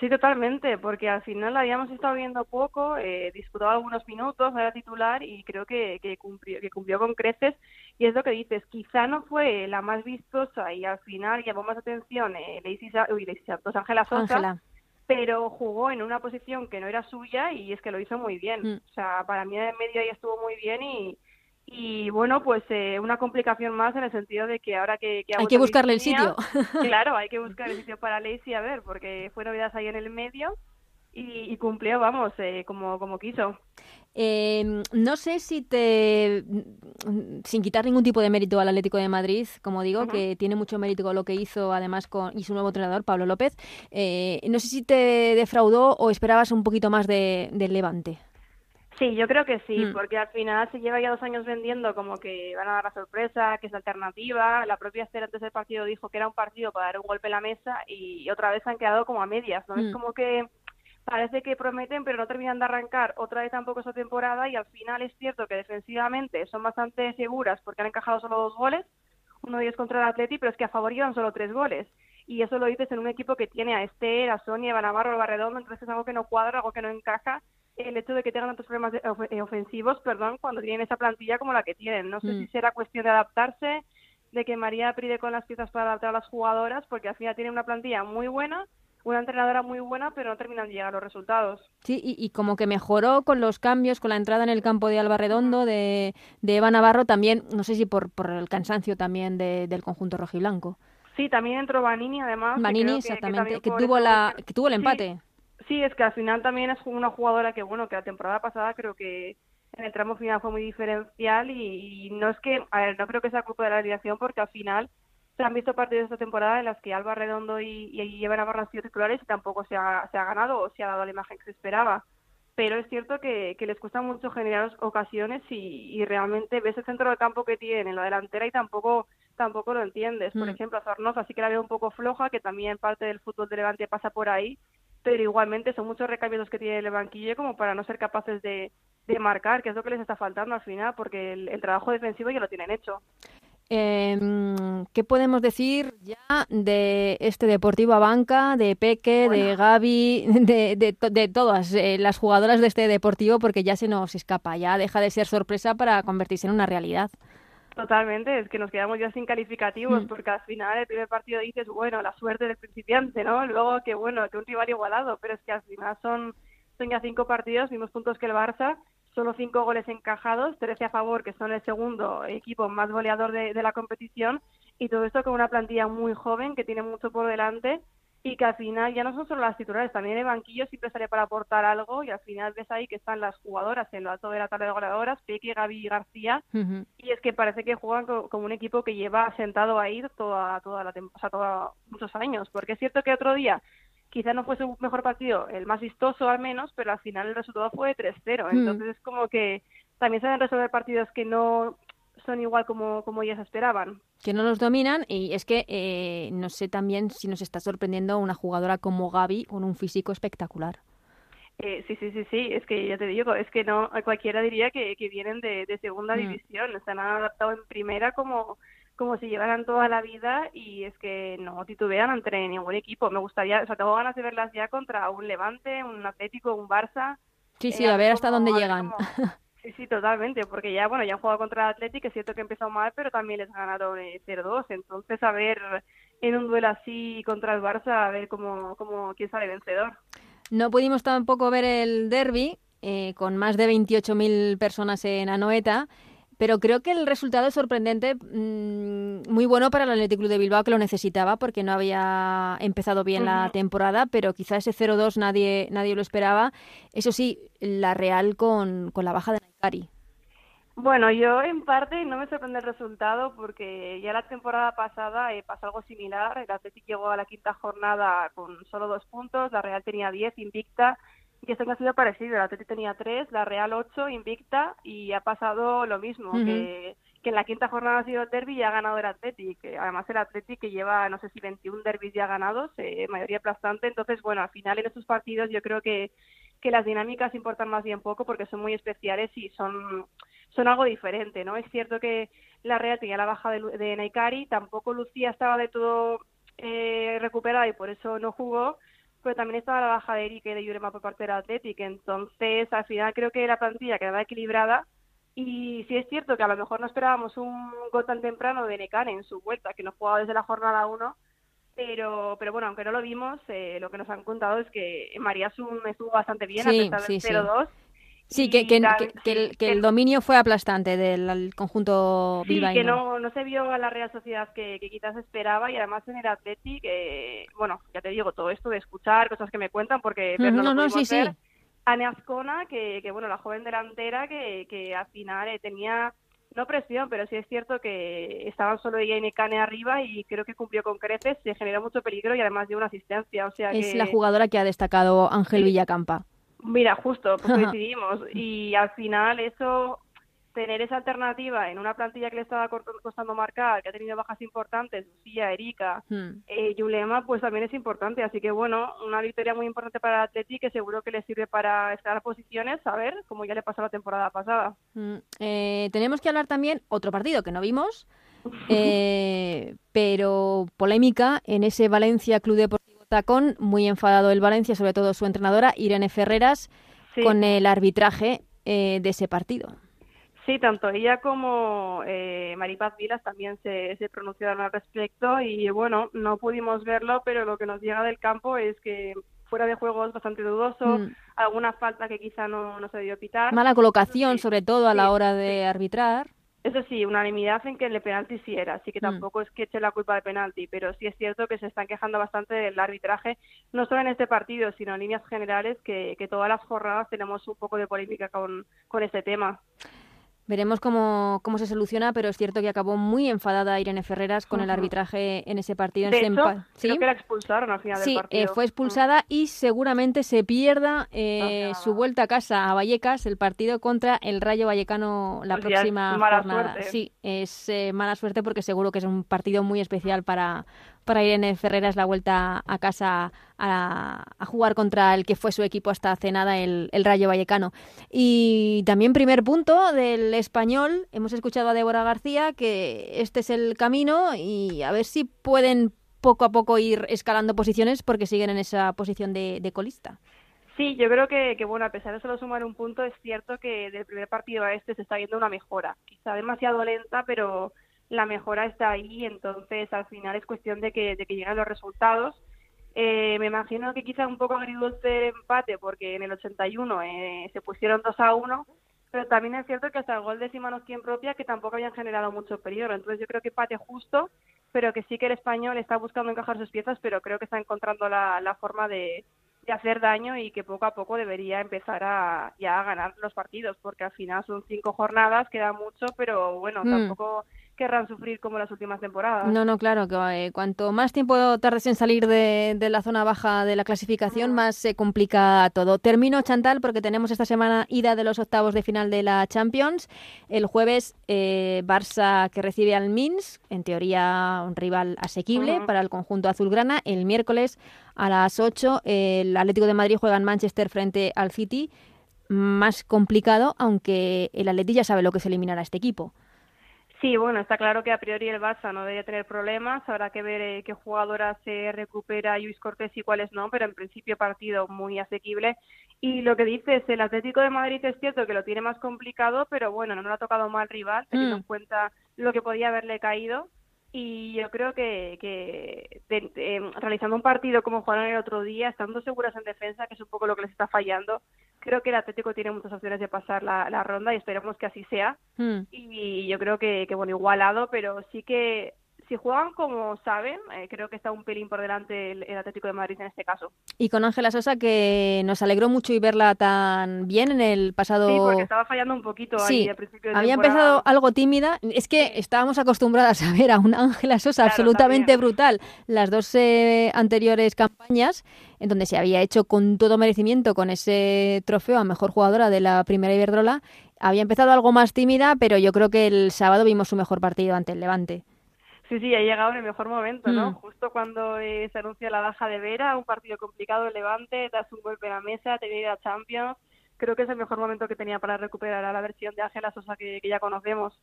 Sí, totalmente, porque al final la habíamos estado viendo poco, eh, disputó algunos minutos, era titular y creo que, que, cumplió, que cumplió con creces. Y es lo que dices, quizá no fue la más vistosa y al final llamó más atención eh, Lacey, Santos, Ángela Sosa, pero jugó en una posición que no era suya y es que lo hizo muy bien. Mm. O sea, para mí en medio ahí estuvo muy bien y, y bueno, pues eh, una complicación más en el sentido de que ahora que... hay que buscarle el sitio. Claro, hay que buscar el sitio para Lacey, a ver, porque fue novedad ahí en el medio y, cumplió, vamos, eh, como, como quiso. Eh, no sé si te, sin quitar ningún tipo de mérito al Atlético de Madrid, como digo, que tiene mucho mérito con lo que hizo además con y su nuevo entrenador, Pablo López, eh, no sé si te defraudó o esperabas un poquito más de, del Levante. Sí, yo creo que sí, mm. porque al final se lleva ya dos años vendiendo como que van a dar la sorpresa, que es alternativa. La propia Esther antes del partido dijo que era un partido para dar un golpe en la mesa y otra vez han quedado como a medias, ¿no? Es mm. como que parece que prometen pero no terminan de arrancar otra vez tampoco esa temporada y al final es cierto que defensivamente son bastante seguras porque han encajado solo dos goles, uno de ellos contra el Atleti, pero es que a favor llevan solo tres goles y eso lo dices en un equipo que tiene a Esther, a Sonia, a Navarro, a Barredondo, entonces es algo que no cuadra, algo que no encaja el hecho de que tengan tantos problemas eh, ofensivos, perdón, cuando tienen esa plantilla como la que tienen. No sé si mm. será cuestión de adaptarse, de que María pride con las piezas para adaptar a las jugadoras, porque al final tiene una plantilla muy buena, una entrenadora muy buena, pero no terminan de llegar los resultados. Sí, y, como que mejoró con los cambios, con la entrada en el campo de Alba Redondo, de, de Eva Navarro, también, no sé si por, por el cansancio también del conjunto rojiblanco. Sí, también entró Vanini, además. Vanini, exactamente, que, tuvo, la, que tuvo el empate. Sí, es que al final también es una jugadora que, bueno, que la temporada pasada creo que en el tramo final fue muy diferencial y, no es que, a ver, no creo que sea culpa de la alineación porque al final se han visto partidos de esta temporada en las que Alba Redondo y, y, Eva Navarro han sido titulares y tampoco se ha, se ha ganado o se ha dado la imagen que se esperaba. Pero es cierto que, que les cuesta mucho generar ocasiones y, y, realmente ves el centro del campo que tienen en la delantera y tampoco tampoco lo entiendes. Por mm. ejemplo, a Zornoza sí que la veo un poco floja, que también parte del fútbol de Levante pasa por ahí, pero igualmente son muchos recambios que tiene el banquillo como para no ser capaces de, de marcar, que es lo que les está faltando al final, porque el, trabajo defensivo ya lo tienen hecho. Eh, ¿Qué podemos decir ya de este Deportivo Abanca, de Peque, de Gaby, de, de, de todas eh, las jugadoras de este Deportivo? Porque ya se nos escapa, ya deja de ser sorpresa para convertirse en una realidad. Totalmente, es que nos quedamos ya sin calificativos, mm. porque al final el primer partido dices, bueno, la suerte del principiante, ¿no? Luego que bueno, que un rival igualado, pero es que al final son, son ya cinco partidos, mismos puntos que el Barça, solo cinco goles encajados, 13 a favor, que son el segundo equipo más goleador de, de la competición, y todo esto con una plantilla muy joven que tiene mucho por delante y que al final ya no son solo las titulares, también el banquillo siempre sale para aportar algo y al final ves ahí que están las jugadoras en lo alto de la tabla de goleadoras, Peque, Gaby y García, y es que parece que juegan como un equipo que lleva sentado ahí toda, toda la o sea, toda, muchos años, porque es cierto que otro día quizá no fuese un mejor partido, el más vistoso al menos, pero al final el resultado fue 3-0, entonces es como que también saben resolver partidos que no son igual como, como ellas esperaban. Que no los dominan y es que eh, no sé también si nos está sorprendiendo una jugadora como Gaby con un físico espectacular. Eh, sí, sí, sí, sí, es que ya te digo, es que no cualquiera diría que, que vienen de, de segunda mm. división, se han adaptado en primera como, como si llevaran toda la vida y es que no titubean ante ningún equipo. Me gustaría, o sea, tengo ganas de verlas ya contra un Levante, un Atlético, un Barça. Sí, sí, a ver hasta dónde llegan. Sí, sí, totalmente, porque ya, bueno, ya han jugado contra el Atlético, es cierto que empezó mal, pero también les ganaron 0-2, entonces a ver en un duelo así contra el Barça, a ver cómo, cómo quién sale vencedor. No pudimos tampoco ver el derby, eh, con más de 28.000 personas en Anoeta, pero creo que el resultado es sorprendente, mm, muy bueno para el Athletic Club de Bilbao, que lo necesitaba porque no había empezado bien la temporada, pero quizá ese 0-2 nadie, nadie lo esperaba. Eso sí, la Real con, con la baja de Naikari. Bueno, yo en parte no me sorprende el resultado porque ya la temporada pasada eh, pasó algo similar. El Athletic llegó a la quinta jornada con solo dos puntos, la Real tenía diez invicta y este ha sido parecido. El Atleti tenía tres, la Real ocho, invicta, y ha pasado lo mismo, que, que, en la quinta jornada ha sido el derby y ha ganado el Atleti, que además el Atleti que lleva, no sé si 21 derbis ya ganados, eh, mayoría aplastante. Entonces, bueno, al final en estos partidos yo creo que, que las dinámicas importan más bien poco porque son muy especiales y son, son algo diferente, ¿no? Es cierto que la Real tenía la baja de, de Naikari, tampoco Lucía estaba de todo eh, recuperada y por eso no jugó, pero también estaba la baja de Eric y de Yurema por parte del Athletic. Entonces, al final creo que la plantilla quedaba equilibrada. Y sí es cierto que a lo mejor no esperábamos un gol tan temprano de Necane en su vuelta, que no jugaba desde la jornada 1. Pero, pero bueno, aunque no lo vimos, eh, lo que nos han contado es que María Sun estuvo bastante bien a pesar del 0-2. Sí, que, que, el, que, el, dominio fue aplastante del conjunto sí, que no, no se vio a la Real Sociedad que, quizás esperaba y además en el Atleti, que, bueno, ya te digo, todo esto de escuchar cosas que me cuentan porque... no, no, no, sí, sí. Ascona, que, que, bueno, la joven delantera que, que al final eh, tenía, no presión, pero sí es cierto que estaban solo ella y Necane arriba y creo que cumplió con creces, se generó mucho peligro y además dio una asistencia, o sea Es la jugadora que ha destacado Ángel Villacampa. Mira, justo, pues coincidimos. y al final eso, tener esa alternativa en una plantilla que le estaba costando marcar, que ha tenido bajas importantes, Lucía, Erika, hmm. eh, Yulema, pues también es importante. Así que bueno, una victoria muy importante para el Atleti que seguro que le sirve para estar a posiciones, a ver, como ya le pasó la temporada pasada. Hmm. Eh, tenemos que hablar también otro partido que no vimos, eh, pero polémica en ese Valencia Club Deportivo Tacón, muy enfadado el Valencia, sobre todo su entrenadora Irene Ferreras, con el arbitraje eh, de ese partido. Sí, tanto ella como eh, Maripaz Vilas también se, se pronunciaron al respecto y bueno, no pudimos verlo, pero lo que nos llega del campo es que fuera de juego es bastante dudoso, mm. alguna falta que quizá no, no se debió pitar. Mala colocación, sobre todo a la hora de arbitrar. Eso sí, unanimidad en que el penalti sí era, así que mm. tampoco es que eche la culpa de penalti, pero sí es cierto que se están quejando bastante del arbitraje, no solo en este partido, sino en líneas generales, que, que todas las jornadas tenemos un poco de polémica con, con este tema. Veremos cómo, cómo se soluciona, pero es cierto que acabó muy enfadada Irene Ferreras con el arbitraje en ese partido. De hecho, creo que la expulsaron al final del partido. Sí, eh, fue expulsada y seguramente se pierda eh, su vuelta a casa a Vallecas, el partido contra el Rayo Vallecano la pues próxima jornada. Sí, es eh, mala suerte porque seguro que es un partido muy especial para, para Irene Ferreras la vuelta a casa a, jugar contra el que fue su equipo hasta hace nada, el, Rayo Vallecano. Y también primer punto del español, hemos escuchado a Débora García que este es el camino y a ver si pueden poco a poco ir escalando posiciones porque siguen en esa posición de, colista. Sí, yo creo que, bueno, a pesar de solo sumar un punto, es cierto que del primer partido a este se está viendo una mejora. Quizá demasiado lenta, pero la mejora está ahí, entonces al final es cuestión de que, de que lleguen los resultados. Eh, me imagino que quizá un poco agridulce el empate, porque en el 81 eh, se pusieron 2 a 1, pero también es cierto que hasta el gol de Simanowski en propia, que tampoco habían generado mucho periodo. Entonces yo creo que empate justo, pero que sí que el español está buscando encajar sus piezas, pero creo que está encontrando la, la forma de, de hacer daño y que poco a poco debería empezar a ya a ganar los partidos, porque al final son cinco jornadas, queda mucho, pero bueno, mm. tampoco querrán sufrir como las últimas temporadas. No, no, claro, que eh, cuanto más tiempo tardes en salir de, la zona baja de la clasificación, más se complica todo. Termino, Chantal, porque tenemos esta semana ida de los octavos de final de la Champions. El jueves, eh, Barça que recibe al Minsk, en teoría un rival asequible para el conjunto azulgrana. El miércoles a las 8, el Atlético de Madrid juega en Manchester frente al City. Más complicado, aunque el Atlético ya sabe lo que es eliminar a este equipo. Sí, bueno, está claro que a priori el Barça no debería tener problemas. Habrá que ver eh, qué jugadora se recupera Luis Cortés y cuáles no, pero en principio partido muy asequible. Y lo que dices, el Atlético de Madrid es cierto que lo tiene más complicado, pero bueno, no lo ha tocado mal rival, teniendo mm. en cuenta lo que podía haberle caído. Y yo creo que, que realizando un partido como jugaron el otro día, estando seguras en defensa, que es un poco lo que les está fallando, creo que el Atlético tiene muchas opciones de pasar la, la ronda y esperemos que así sea. Hmm. Y yo creo que, que, bueno, igualado, pero sí que si juegan como saben, eh, creo que está un pelín por delante el, Atlético de Madrid en este caso. Y con Ángela Sosa, que nos alegró mucho y verla tan bien en el pasado. Sí, porque estaba fallando un poquito ahí al principio de Había empezado algo tímida. Es que estábamos acostumbradas a ver a una Ángela Sosa absolutamente brutal las dos eh, anteriores campañas, en donde se había hecho con todo merecimiento con ese trofeo a mejor jugadora de la primera Iberdrola. Había empezado algo más tímida, pero yo creo que el sábado vimos su mejor partido ante el Levante. Sí, sí, ha llegado en el mejor momento, ¿no? Mm. Justo cuando eh, se anuncia la baja de Vera, un partido complicado, Levante, das un golpe en la mesa, te viene a Champions. Creo que es el mejor momento que tenía para recuperar a la versión de Ángela Sosa que ya conocemos.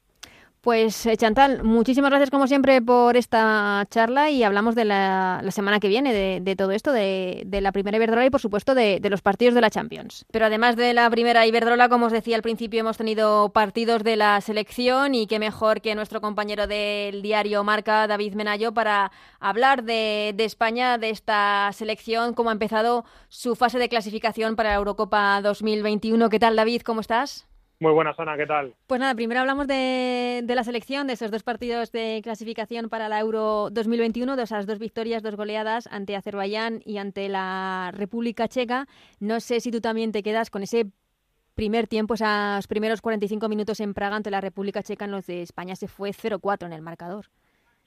Pues eh, Chantal, muchísimas gracias como siempre por esta charla y hablamos de la, semana que viene de, todo esto, de, la primera Iberdrola y por supuesto de, los partidos de la Champions. Pero además de la primera Iberdrola, como os decía al principio, hemos tenido partidos de la selección y qué mejor que nuestro compañero del diario Marca, David Menayo, para hablar de, España, de esta selección, cómo ha empezado su fase de clasificación para la Eurocopa 2021. ¿Qué tal David? ¿Cómo estás? Muy buenas, Ana, ¿qué tal? Pues nada, primero hablamos de, la selección, de esos dos partidos de clasificación para la Euro 2021, de esas dos victorias, dos goleadas ante Azerbaiyán y ante la República Checa. No sé si tú también te quedas con ese primer tiempo, esos primeros 45 minutos en Praga ante la República Checa, en los de España se fue 0-4 en el marcador.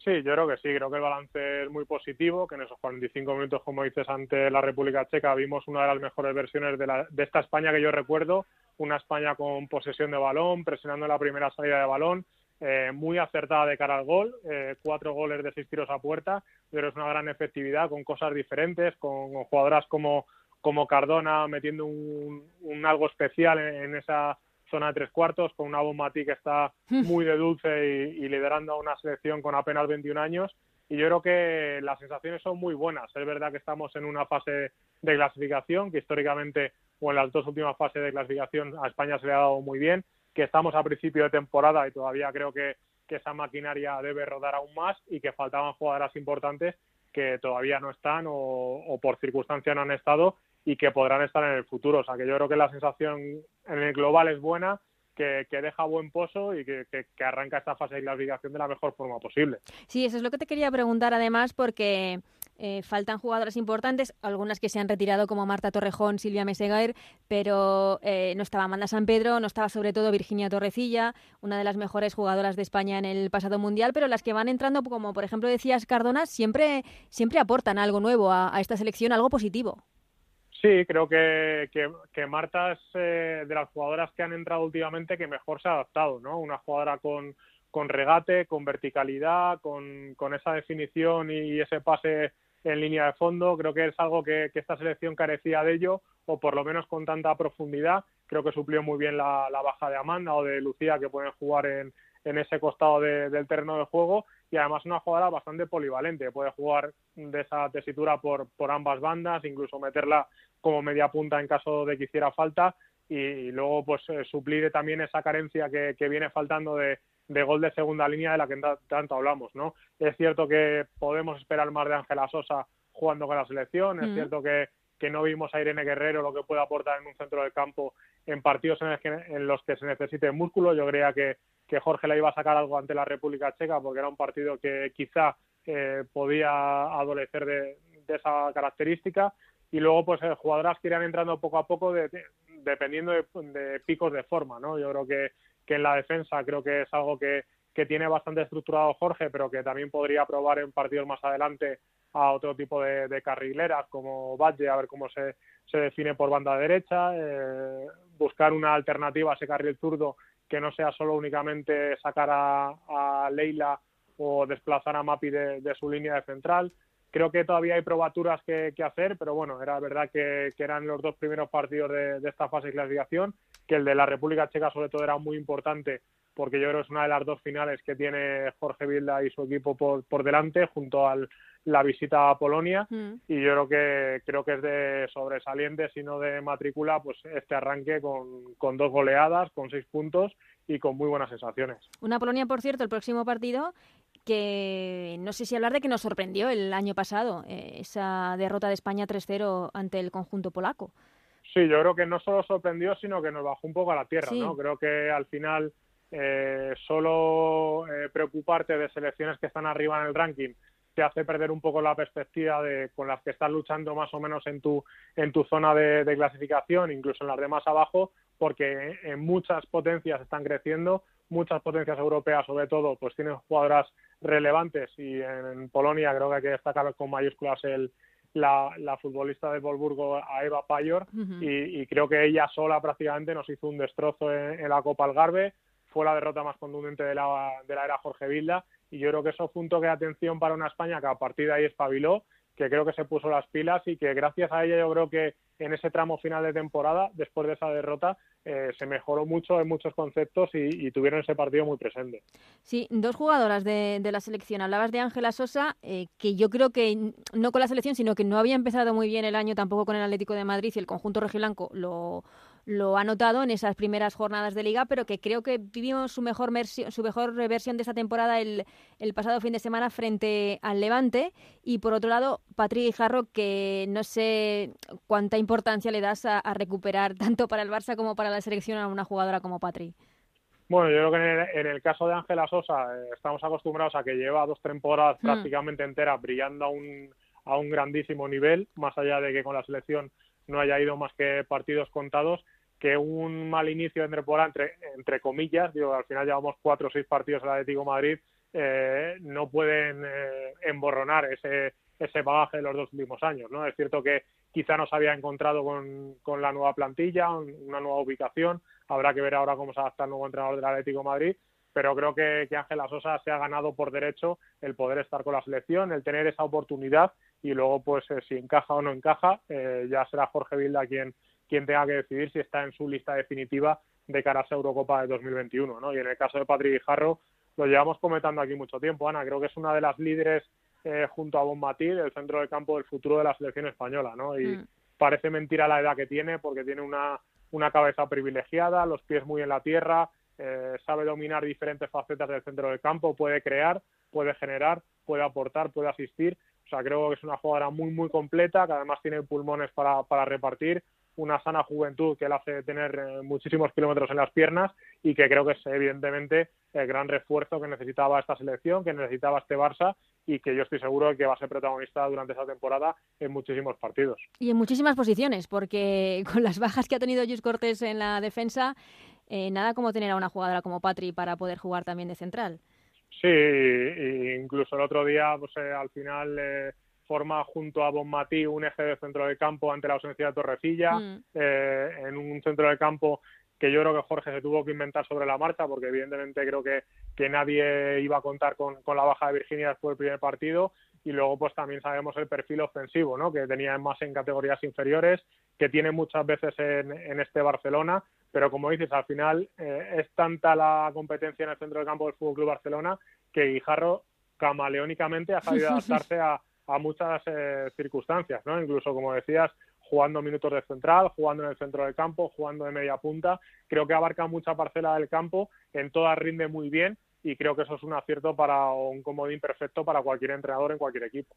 Sí, yo creo que sí, creo que el balance es muy positivo, que en esos 45 minutos, como dices, ante la República Checa vimos una de las mejores versiones de, la, de esta España que yo recuerdo, una España con posesión de balón, presionando la primera salida de balón, eh, muy acertada de cara al gol, eh, cuatro goles de seis tiros a puerta, pero es una gran efectividad con cosas diferentes, con, jugadoras como, como Cardona metiendo un, algo especial en, esa zona de tres cuartos, con una Bonmatí que está muy de dulce y, liderando a una selección con apenas 21 años. Y yo creo que las sensaciones son muy buenas. Es verdad que estamos en una fase de clasificación, que históricamente o en las dos últimas fases de clasificación a España se le ha dado muy bien, que estamos a principio de temporada y todavía creo que, que esa maquinaria debe rodar aún más y que faltaban jugadoras importantes que todavía no están o, o por circunstancia no han estado y que podrán estar en el futuro. O sea, que yo creo que la sensación en el global es buena, que, deja buen pozo y que, arranca esta fase de clasificación de la mejor forma posible. Sí, eso es lo que te quería preguntar además, porque eh, faltan jugadoras importantes, algunas que se han retirado como Marta Torrejón, Silvia Meseguer, pero eh, no estaba Amanda San Pedro, no estaba sobre todo Virginia Torrecilla, una de las mejores jugadoras de España en el pasado mundial, pero las que van entrando, como por ejemplo decías Cardona, siempre, siempre aportan algo nuevo a esta selección, algo positivo. Sí, creo que, que, Marta es eh, de las jugadoras que han entrado últimamente que mejor se ha adaptado, ¿no? Una jugadora con, con regate, con verticalidad, con, con esa definición y ese pase en línea de fondo. Creo que es algo que, esta selección carecía de ello, o por lo menos con tanta profundidad. Creo que suplió muy bien la, la baja de Amanda o de Lucía, que pueden jugar en, en ese costado del terreno de juego y además una jugadora bastante polivalente, puede jugar de esa tesitura por, por ambas bandas, incluso meterla como media punta en caso de que hiciera falta y, luego pues eh, suplir también esa carencia que, viene faltando de, gol de segunda línea de la que tanto hablamos, ¿no? Es cierto que podemos esperar más de Ángela Sosa jugando con la selección, es cierto que, que no vimos a Irene Guerrero lo que puede aportar en un centro del campo en partidos en, en los que se necesite músculo. Yo creía que, que Jorge le iba a sacar algo ante la República Checa porque era un partido que quizá eh, podía adolecer de, esa característica y luego pues eh, jugadoras que irían entrando poco a poco dependiendo de, picos de forma no yo creo que, que en la defensa creo que es algo que, que tiene bastante estructurado Jorge pero que también podría probar en partidos más adelante a otro tipo de, carrileras como Valle a ver cómo se, se define por banda derecha eh, buscar una alternativa a ese carril zurdo que no sea solo únicamente sacar a, Leila o desplazar a Mapi de, su línea de central. Creo que todavía hay probaturas que, hacer, pero bueno, era verdad que, eran los dos primeros partidos de, esta fase de clasificación, que el de la República Checa sobre todo era muy importante porque yo creo que es una de las dos finales que tiene Jorge Vilda y su equipo por, por delante, junto al la visita a Polonia mm. y yo creo que creo que es de sobresaliente si no de matrícula pues este arranque con, con, dos goleadas con seis puntos y con muy buenas sensaciones una Polonia por cierto el próximo partido que no sé si hablar de que nos sorprendió el año pasado eh, esa derrota de España 3-0 ante el conjunto polaco. Sí yo creo que no solo sorprendió sino que nos bajó un poco a la tierra no creo que al final eh, solo eh, preocuparte de selecciones que están arriba en el ranking te hace perder un poco la perspectiva de con las que estás luchando más o menos en tu en tu zona de, clasificación, incluso en las de más abajo, porque en muchas potencias están creciendo, muchas potencias europeas sobre todo, pues tienen jugadoras relevantes y en, Polonia creo que hay que destacar con mayúsculas el la, la futbolista de Volburgo a Eva Payor y, creo que ella sola prácticamente nos hizo un destrozo en, la Copa Algarve fue la derrota más contundente de la, de la era Jorge Vilda y yo creo que eso fue un toque de atención para una España que a partir de ahí espabiló, que creo que se puso las pilas y que gracias a ella yo creo que en ese tramo final de temporada, después de esa derrota, eh, se mejoró mucho en muchos conceptos y, tuvieron ese partido muy presente. Sí, dos jugadoras de, la selección. Hablabas de Ángela Sosa, eh, que yo creo que no con la selección, sino que no había empezado muy bien el año tampoco con el Atlético de Madrid y el conjunto rojiblanco lo lo ha notado en esas primeras jornadas de liga, pero que creo que vivimos su mejor, su mejor versión de esta temporada el, el, pasado fin de semana frente al Levante. Y por otro lado, Patrick Jarro, que no sé cuánta importancia le das a, recuperar tanto para el Barça como para la selección a una jugadora como Patri. Bueno, yo creo que en el, caso de Ángela Sosa eh, estamos acostumbrados a que lleva dos temporadas hmm. prácticamente enteras brillando a un, a un grandísimo nivel, más allá de que con la selección no haya ido más que partidos contados, que un mal inicio de temporada, entre, entre comillas, digo, al final llevamos cuatro o seis partidos el Atlético Madrid, eh, no pueden eh, emborronar ese, ese bagaje de los dos últimos años, ¿no? Es cierto que quizá no se había encontrado con, con la nueva plantilla, una nueva ubicación, habrá que ver ahora cómo se adapta el nuevo entrenador del Atlético Madrid, pero creo que, que Ángela Sosa se ha ganado por derecho el poder estar con la selección, el tener esa oportunidad y luego pues eh, si encaja o no encaja, eh, ya será Jorge Vilda quien, quien tenga que decidir si está en su lista definitiva de cara a esa Eurocopa de 2021, ¿no? Y en el caso de Patrick Jarro, lo llevamos comentando aquí mucho tiempo, Ana, creo que es una de las líderes eh, junto a Bonmatí del centro de campo del futuro de la selección española, ¿no? Y mm. parece mentira la edad que tiene porque tiene una, una cabeza privilegiada, los pies muy en la tierra, eh, sabe dominar diferentes facetas del centro del campo, puede crear, puede generar, puede aportar, puede asistir. O sea, creo que es una jugadora muy, muy completa, que además tiene pulmones para, para repartir, una sana juventud que le hace tener eh, muchísimos kilómetros en las piernas y que creo que es evidentemente el gran refuerzo que necesitaba esta selección, que necesitaba este Barça y que yo estoy seguro de que va a ser protagonista durante esa temporada en muchísimos partidos. Y en muchísimas posiciones, porque con las bajas que ha tenido Luis Cortés en la defensa, eh, nada como tener a una jugadora como Patri para poder jugar también de central. Sí, incluso el otro día, pues eh, al final forma junto a Bonmatí un eje de centro de campo ante la ausencia de Torrecilla, mm. eh, en un centro de campo que yo creo que Jorge se tuvo que inventar sobre la marcha, porque evidentemente creo que, que nadie iba a contar con, la baja de Virginia después del primer partido. Y luego, pues también sabemos el perfil ofensivo, ¿no? Que tenía más en categorías inferiores, que tiene muchas veces en, en este Barcelona. Pero como dices, al final eh, es tanta la competencia en el centro de campo del Fútbol Club Barcelona que Guijarro camaleónicamente ha sabido adaptarse a, a muchas eh, circunstancias, ¿no? Incluso, como decías, jugando minutos de central, jugando en el centro del campo, jugando de media punta. Creo que abarca mucha parcela del campo, en todas rinde muy bien y creo que eso es un acierto para un comodín perfecto para cualquier entrenador en cualquier equipo.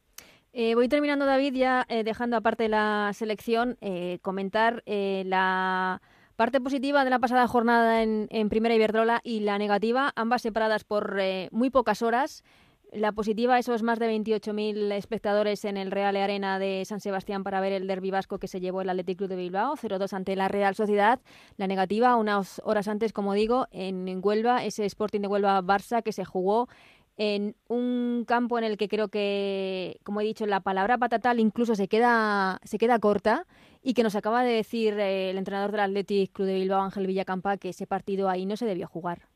Eh, voy terminando, David, ya eh, dejando aparte la selección, comentar la parte positiva de la pasada jornada en, en Primera Iberdrola y la negativa, ambas separadas por muy pocas horas. La positiva, esos más de 28.000 espectadores en el Real Arena de San Sebastián para ver el derbi vasco que se llevó el Athletic Club de Bilbao, 0-2 ante la Real Sociedad. La negativa, unas horas antes, como digo, en Huelva, ese Sporting de Huelva-Barça que se jugó en un campo en el que creo que, como he dicho, la palabra patatal incluso se queda, se queda corta y que nos acaba de decir eh, el entrenador del Athletic Club de Bilbao, Ángel Villacampa, que ese partido ahí no se debió jugar.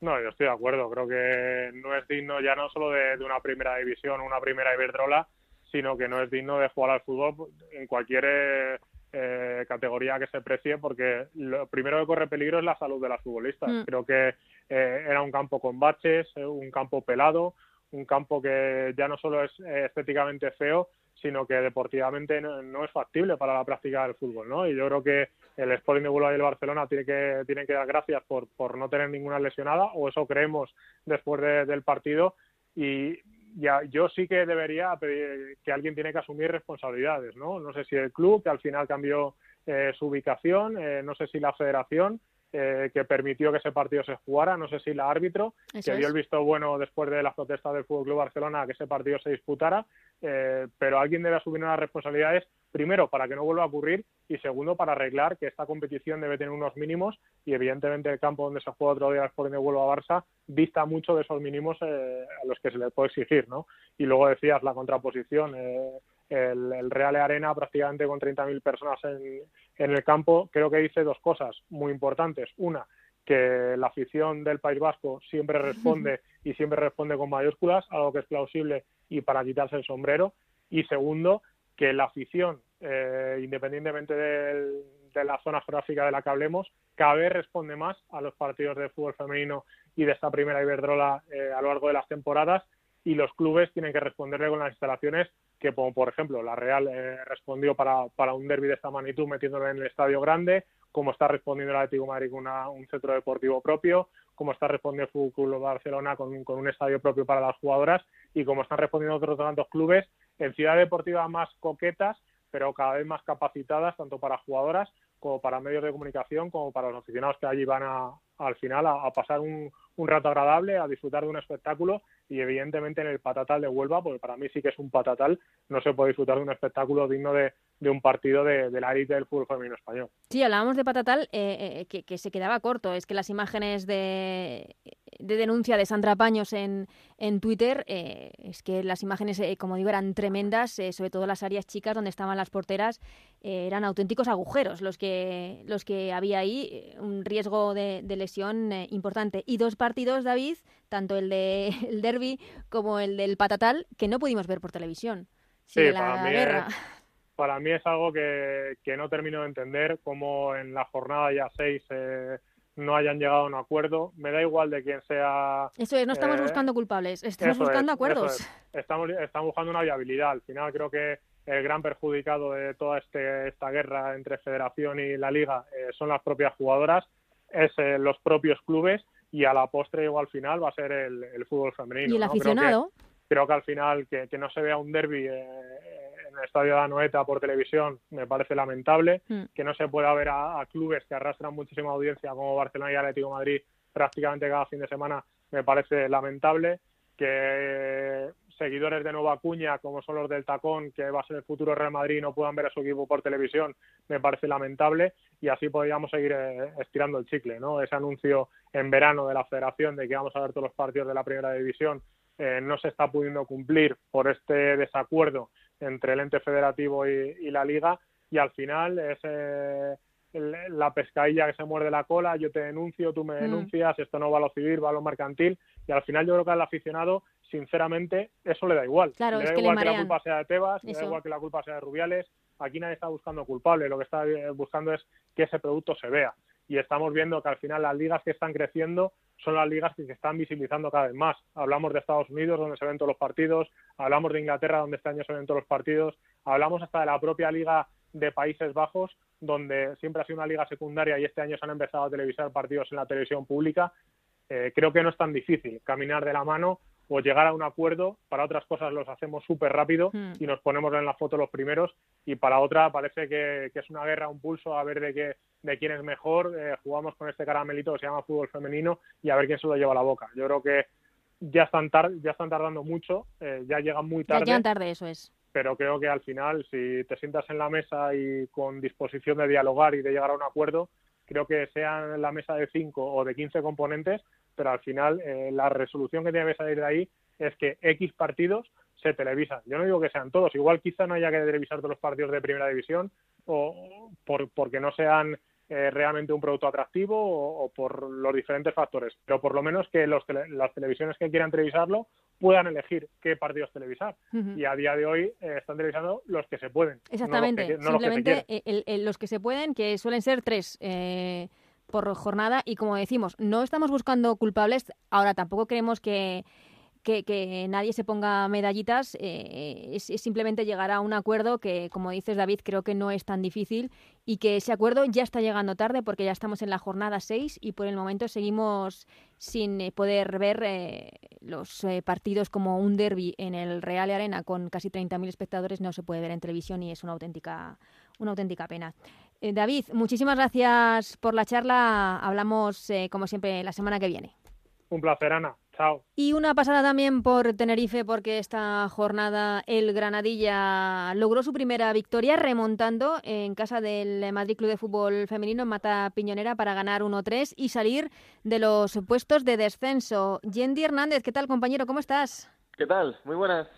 No, yo estoy de acuerdo. Creo que no es digno ya no solo de, una primera división, una primera Iberdrola, sino que no es digno de jugar al fútbol en cualquier eh, eh, categoría que se precie, porque lo primero que corre peligro es la salud de las futbolistas. Mm. Creo que eh, era un campo con baches, un campo pelado, un campo que ya no solo es estéticamente feo, sino que deportivamente no, es factible para la práctica del fútbol, ¿no? Y yo creo que el Sporting de Huelva y el Barcelona tiene que, tienen que dar gracias por, por no tener ninguna lesionada, o eso creemos después del partido, y ya, yo sí que debería pedir que alguien tiene que asumir responsabilidades, ¿no? No sé si el club, que al final cambió eh, su ubicación, eh, no sé si la federación, eh, que permitió que ese partido se jugara. No sé si la árbitro, que dio el visto bueno después de las protestas del Fútbol Club Barcelona que ese partido se disputara, eh, pero alguien debe asumir unas responsabilidades, primero, para que no vuelva a ocurrir y segundo, para arreglar que esta competición debe tener unos mínimos y evidentemente el campo donde se juega otro día el Sporting de Huelva Barça vista mucho de esos mínimos eh, a los que se le puede exigir, ¿no? Y luego decías la contraposición. El, Real Arena prácticamente con 30.000 personas en, en el campo, creo que dice dos cosas muy importantes. Una, que la afición del País Vasco siempre responde y siempre responde con mayúsculas, algo que es plausible y para quitarse el sombrero. Y segundo, que la afición, eh, independientemente de la zona geográfica de la que hablemos, cada vez responde más a los partidos de fútbol femenino y de esta primera Iberdrola eh, a lo largo de las temporadas y los clubes tienen que responderle con las instalaciones que, como por ejemplo, la Real eh, respondió para, para un derby de esta magnitud metiéndolo en el estadio grande, como está respondiendo el Atlético de Madrid con un centro deportivo propio, como está respondiendo el Fútbol Barcelona con, con, un estadio propio para las jugadoras y como están respondiendo otros tantos clubes en ciudades deportivas más coquetas, pero cada vez más capacitadas tanto para jugadoras como para medios de comunicación, como para los aficionados que allí van a, al final a, pasar un, un, rato agradable, a disfrutar de un espectáculo y evidentemente en el patatal de Huelva, porque para mí sí que es un patatal, no se puede disfrutar de un espectáculo digno de, de un partido de, de, la élite del fútbol femenino español. Sí, hablábamos de patatal eh, eh, que, se quedaba corto. Es que las imágenes de, de denuncia de Sandra Paños en, en Twitter, eh, es que las imágenes, como digo, eran tremendas, sobre todo las áreas chicas donde estaban las porteras, eran auténticos agujeros los que, los que había ahí, un riesgo de, de lesión importante. Y dos partidos, David, tanto el de el derby como el del patatal, que no pudimos ver por televisión. Sí, la guerra para mí es algo que, que no termino de entender, como en la jornada ya 6 eh, no hayan llegado a un acuerdo. Me da igual de quién sea. Eso es, no estamos eh, buscando culpables, estamos buscando es, acuerdos. es. Estamos, estamos buscando una viabilidad. Al final creo que el gran perjudicado de toda este, esta guerra entre Federación y la Liga eh, son las propias jugadoras, es eh, los propios clubes y a la postre igual al final va a ser el, el fútbol femenino. Y el ¿no? Creo que- aficionado. creo que al final que, que no se vea un derby el estadio de Anoeta por televisión me parece lamentable, Mm. que no se pueda ver a, a clubes que arrastran muchísima audiencia como Barcelona y Atlético de Madrid prácticamente cada fin de semana me parece lamentable, que seguidores de Nueva Cuña como son los del Tacón, que va a ser el futuro Real Madrid, no puedan ver a su equipo por televisión, me parece lamentable y así podríamos seguir eh, estirando el chicle, ¿no? Ese anuncio en verano de la Federación de que vamos a ver todos los partidos de la Primera División eh, no se está pudiendo cumplir por este desacuerdo entre el ente federativo y, y la liga y al final es eh, la pescadilla que se muerde la cola, yo te denuncio, tú me Mm. denuncias, esto no va a lo civil, va a lo mercantil y al final yo creo que al aficionado sinceramente eso le da igual. Claro, le da igual que la culpa sea de Tebas, le da Eso. igual que la culpa sea de Rubiales, aquí nadie está buscando culpable, lo que está eh, buscando es que ese producto se vea y estamos viendo que al final las ligas que están creciendo son las ligas que se están visibilizando cada vez más. Hablamos de Estados Unidos, donde se ven todos los partidos, hablamos de Inglaterra, donde este año se ven todos los partidos, hablamos hasta de la propia liga de Países Bajos, donde siempre ha sido una liga secundaria y este año se han empezado a televisar partidos en la televisión pública. Eh, creo que no es tan difícil caminar de la mano o llegar a un acuerdo. Para otras cosas los hacemos súper rápido Mm. y nos ponemos en la foto los primeros y para otra parece que, que es una guerra, un pulso a ver de qué de quién es mejor. Eh, jugamos con este caramelito que se llama fútbol femenino y a ver quién se lo lleva a la boca. Yo creo que ya están, tar- ya están tardando mucho, eh, ya llegan muy Ya tarde llegan tarde, eso es. pero creo que al final, si te sientas en la mesa y con disposición de dialogar y de llegar a un acuerdo, creo que sea en la mesa de 5 o de 15 componentes, pero al final eh, la resolución que tiene que salir de ahí es que X partidos se televisan. Yo no digo que sean todos, igual quizá no haya que televisar todos los partidos de primera división o por, porque no sean eh, realmente un producto atractivo o, o por los diferentes factores, pero por lo menos que los tele- las televisiones que quieran televisarlo puedan elegir qué partidos televisar. Y a día de hoy eh, están televisando los que se pueden. Exactamente. no los que Simplemente el- los que se pueden, que suelen ser tres eh, por jornada. Y como decimos, no estamos buscando culpables. Ahora tampoco creemos que, que, que nadie se ponga medallitas. eh, es, es simplemente llegar a un acuerdo que, como dices, David, creo que no es tan difícil. Y que ese acuerdo ya está llegando tarde porque ya estamos en la jornada 6 y por el momento seguimos sin eh, poder ver eh, los eh, partidos como un derby en el Real Arena con casi 30.000 espectadores no se puede ver en televisión y es una auténtica una auténtica pena. Eh, David, muchísimas gracias por la charla. Hablamos eh, como siempre la semana que viene. Un placer, Ana. Chao. Y una pasada también por Tenerife porque esta jornada el Granadilla logró su primera victoria remontando en casa del Madrid Club de Fútbol Femenino en Mata Piñonera para ganar 1-3 y salir de los puestos de descenso. Yendi Hernández, ¿qué tal compañero? ¿Cómo estás? ¿Qué tal? Muy buenas.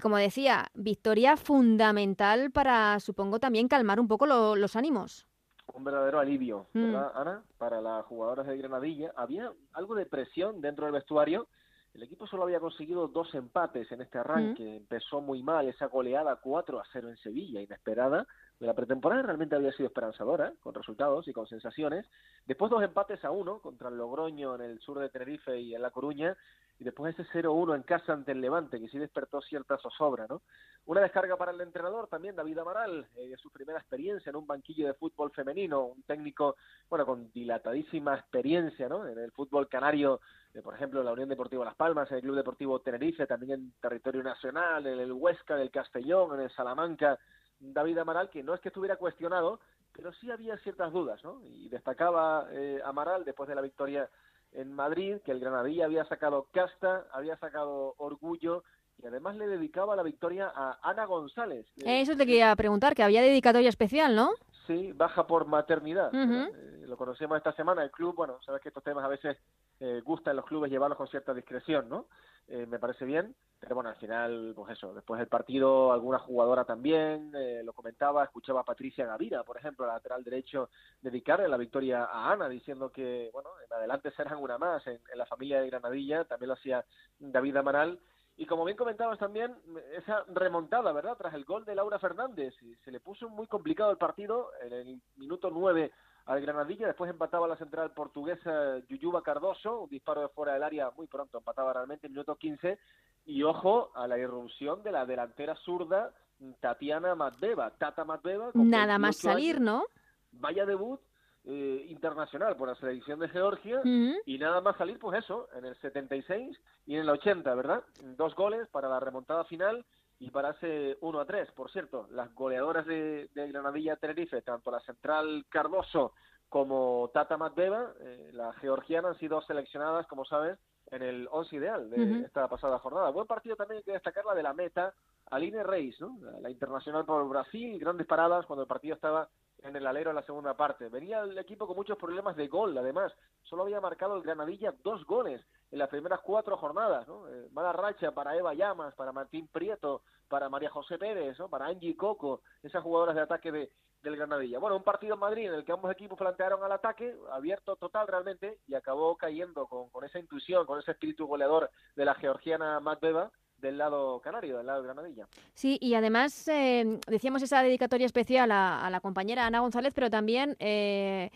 Como decía, victoria fundamental para, supongo, también calmar un poco lo- los ánimos. Un verdadero alivio, Mm. ¿verdad, Ana? Para las jugadoras de Granadilla. Había algo de presión dentro del vestuario. El equipo solo había conseguido dos empates en este arranque. Empezó muy mal esa goleada 4 a 0 en Sevilla, inesperada. La pretemporada realmente había sido esperanzadora, con resultados y con sensaciones. Después dos empates a uno contra el Logroño en el sur de Tenerife y en La Coruña. Y después ese 0-1 en casa ante el Levante, que sí despertó cierta zozobra, ¿no? Una descarga para el entrenador también, David Amaral, eh, su primera experiencia en un banquillo de fútbol femenino, un técnico, bueno, con dilatadísima experiencia, ¿no? En el fútbol canario, por ejemplo, en la Unión Deportiva Las Palmas, en el Club Deportivo Tenerife, también en territorio nacional, en el Huesca, en el Castellón, en el Salamanca. David Amaral, que no es que estuviera cuestionado, pero sí había ciertas dudas, ¿no? Y destacaba eh, Amaral, después de la victoria en Madrid, que el Granadilla había sacado casta, había sacado orgullo y además le dedicaba la victoria a Ana González. Eso te quería preguntar, que había dedicatoria especial, ¿no? Sí, baja por maternidad. Eh, lo conocemos esta semana. El club, bueno, sabes que estos temas a veces eh, gustan los clubes llevarlos con cierta discreción, ¿no? Eh, me parece bien. Pero bueno, al final, pues eso, después del partido, alguna jugadora también, eh, lo comentaba, escuchaba a Patricia Gavira, por ejemplo, lateral derecho, dedicarle la victoria a Ana, diciendo que, bueno, en adelante serán una más en, en la familia de Granadilla, también lo hacía David Amaral. Y como bien comentabas también, esa remontada, ¿verdad? Tras el gol de Laura Fernández, se le puso muy complicado el partido en el minuto 9 al Granadilla, después empataba la central portuguesa Yuyuba Cardoso, un disparo de fuera del área muy pronto, empataba realmente en minuto 15, y ojo a la irrupción de la delantera zurda Tatiana Matbeva, Tata Matbeva. Nada más salir, ¿no? Vaya debut eh, internacional por la selección de Georgia y nada más salir, pues eso, en el 76 y en el 80, ¿verdad? Dos goles para la remontada final y para ese 1 a 3. Por cierto, las goleadoras de, Granadilla Tenerife, tanto la central Cardoso como Tata Matbeva, eh, la georgiana, han sido seleccionadas, como sabes, en el 11 ideal de esta pasada jornada. Buen partido también hay que destacar la de la meta, Aline Reis, ¿no? la internacional por Brasil, grandes paradas cuando el partido estaba en el alero en la segunda parte. Venía el equipo con muchos problemas de gol, además. Solo había marcado el Granadilla dos goles en las primeras cuatro jornadas. ¿no? Eh, mala racha para Eva Llamas, para Martín Prieto, para María José Pérez, para Angie Coco, esas jugadoras de ataque de, del Granadilla. Bueno, un partido en Madrid en el que ambos equipos plantearon al ataque, abierto total realmente, y acabó cayendo con, con esa intuición, con ese espíritu goleador de la georgiana Matbeva del lado canario, del lado de Granadilla. Sí, y además eh, decíamos esa dedicatoria especial a, la compañera Ana González, pero también eh,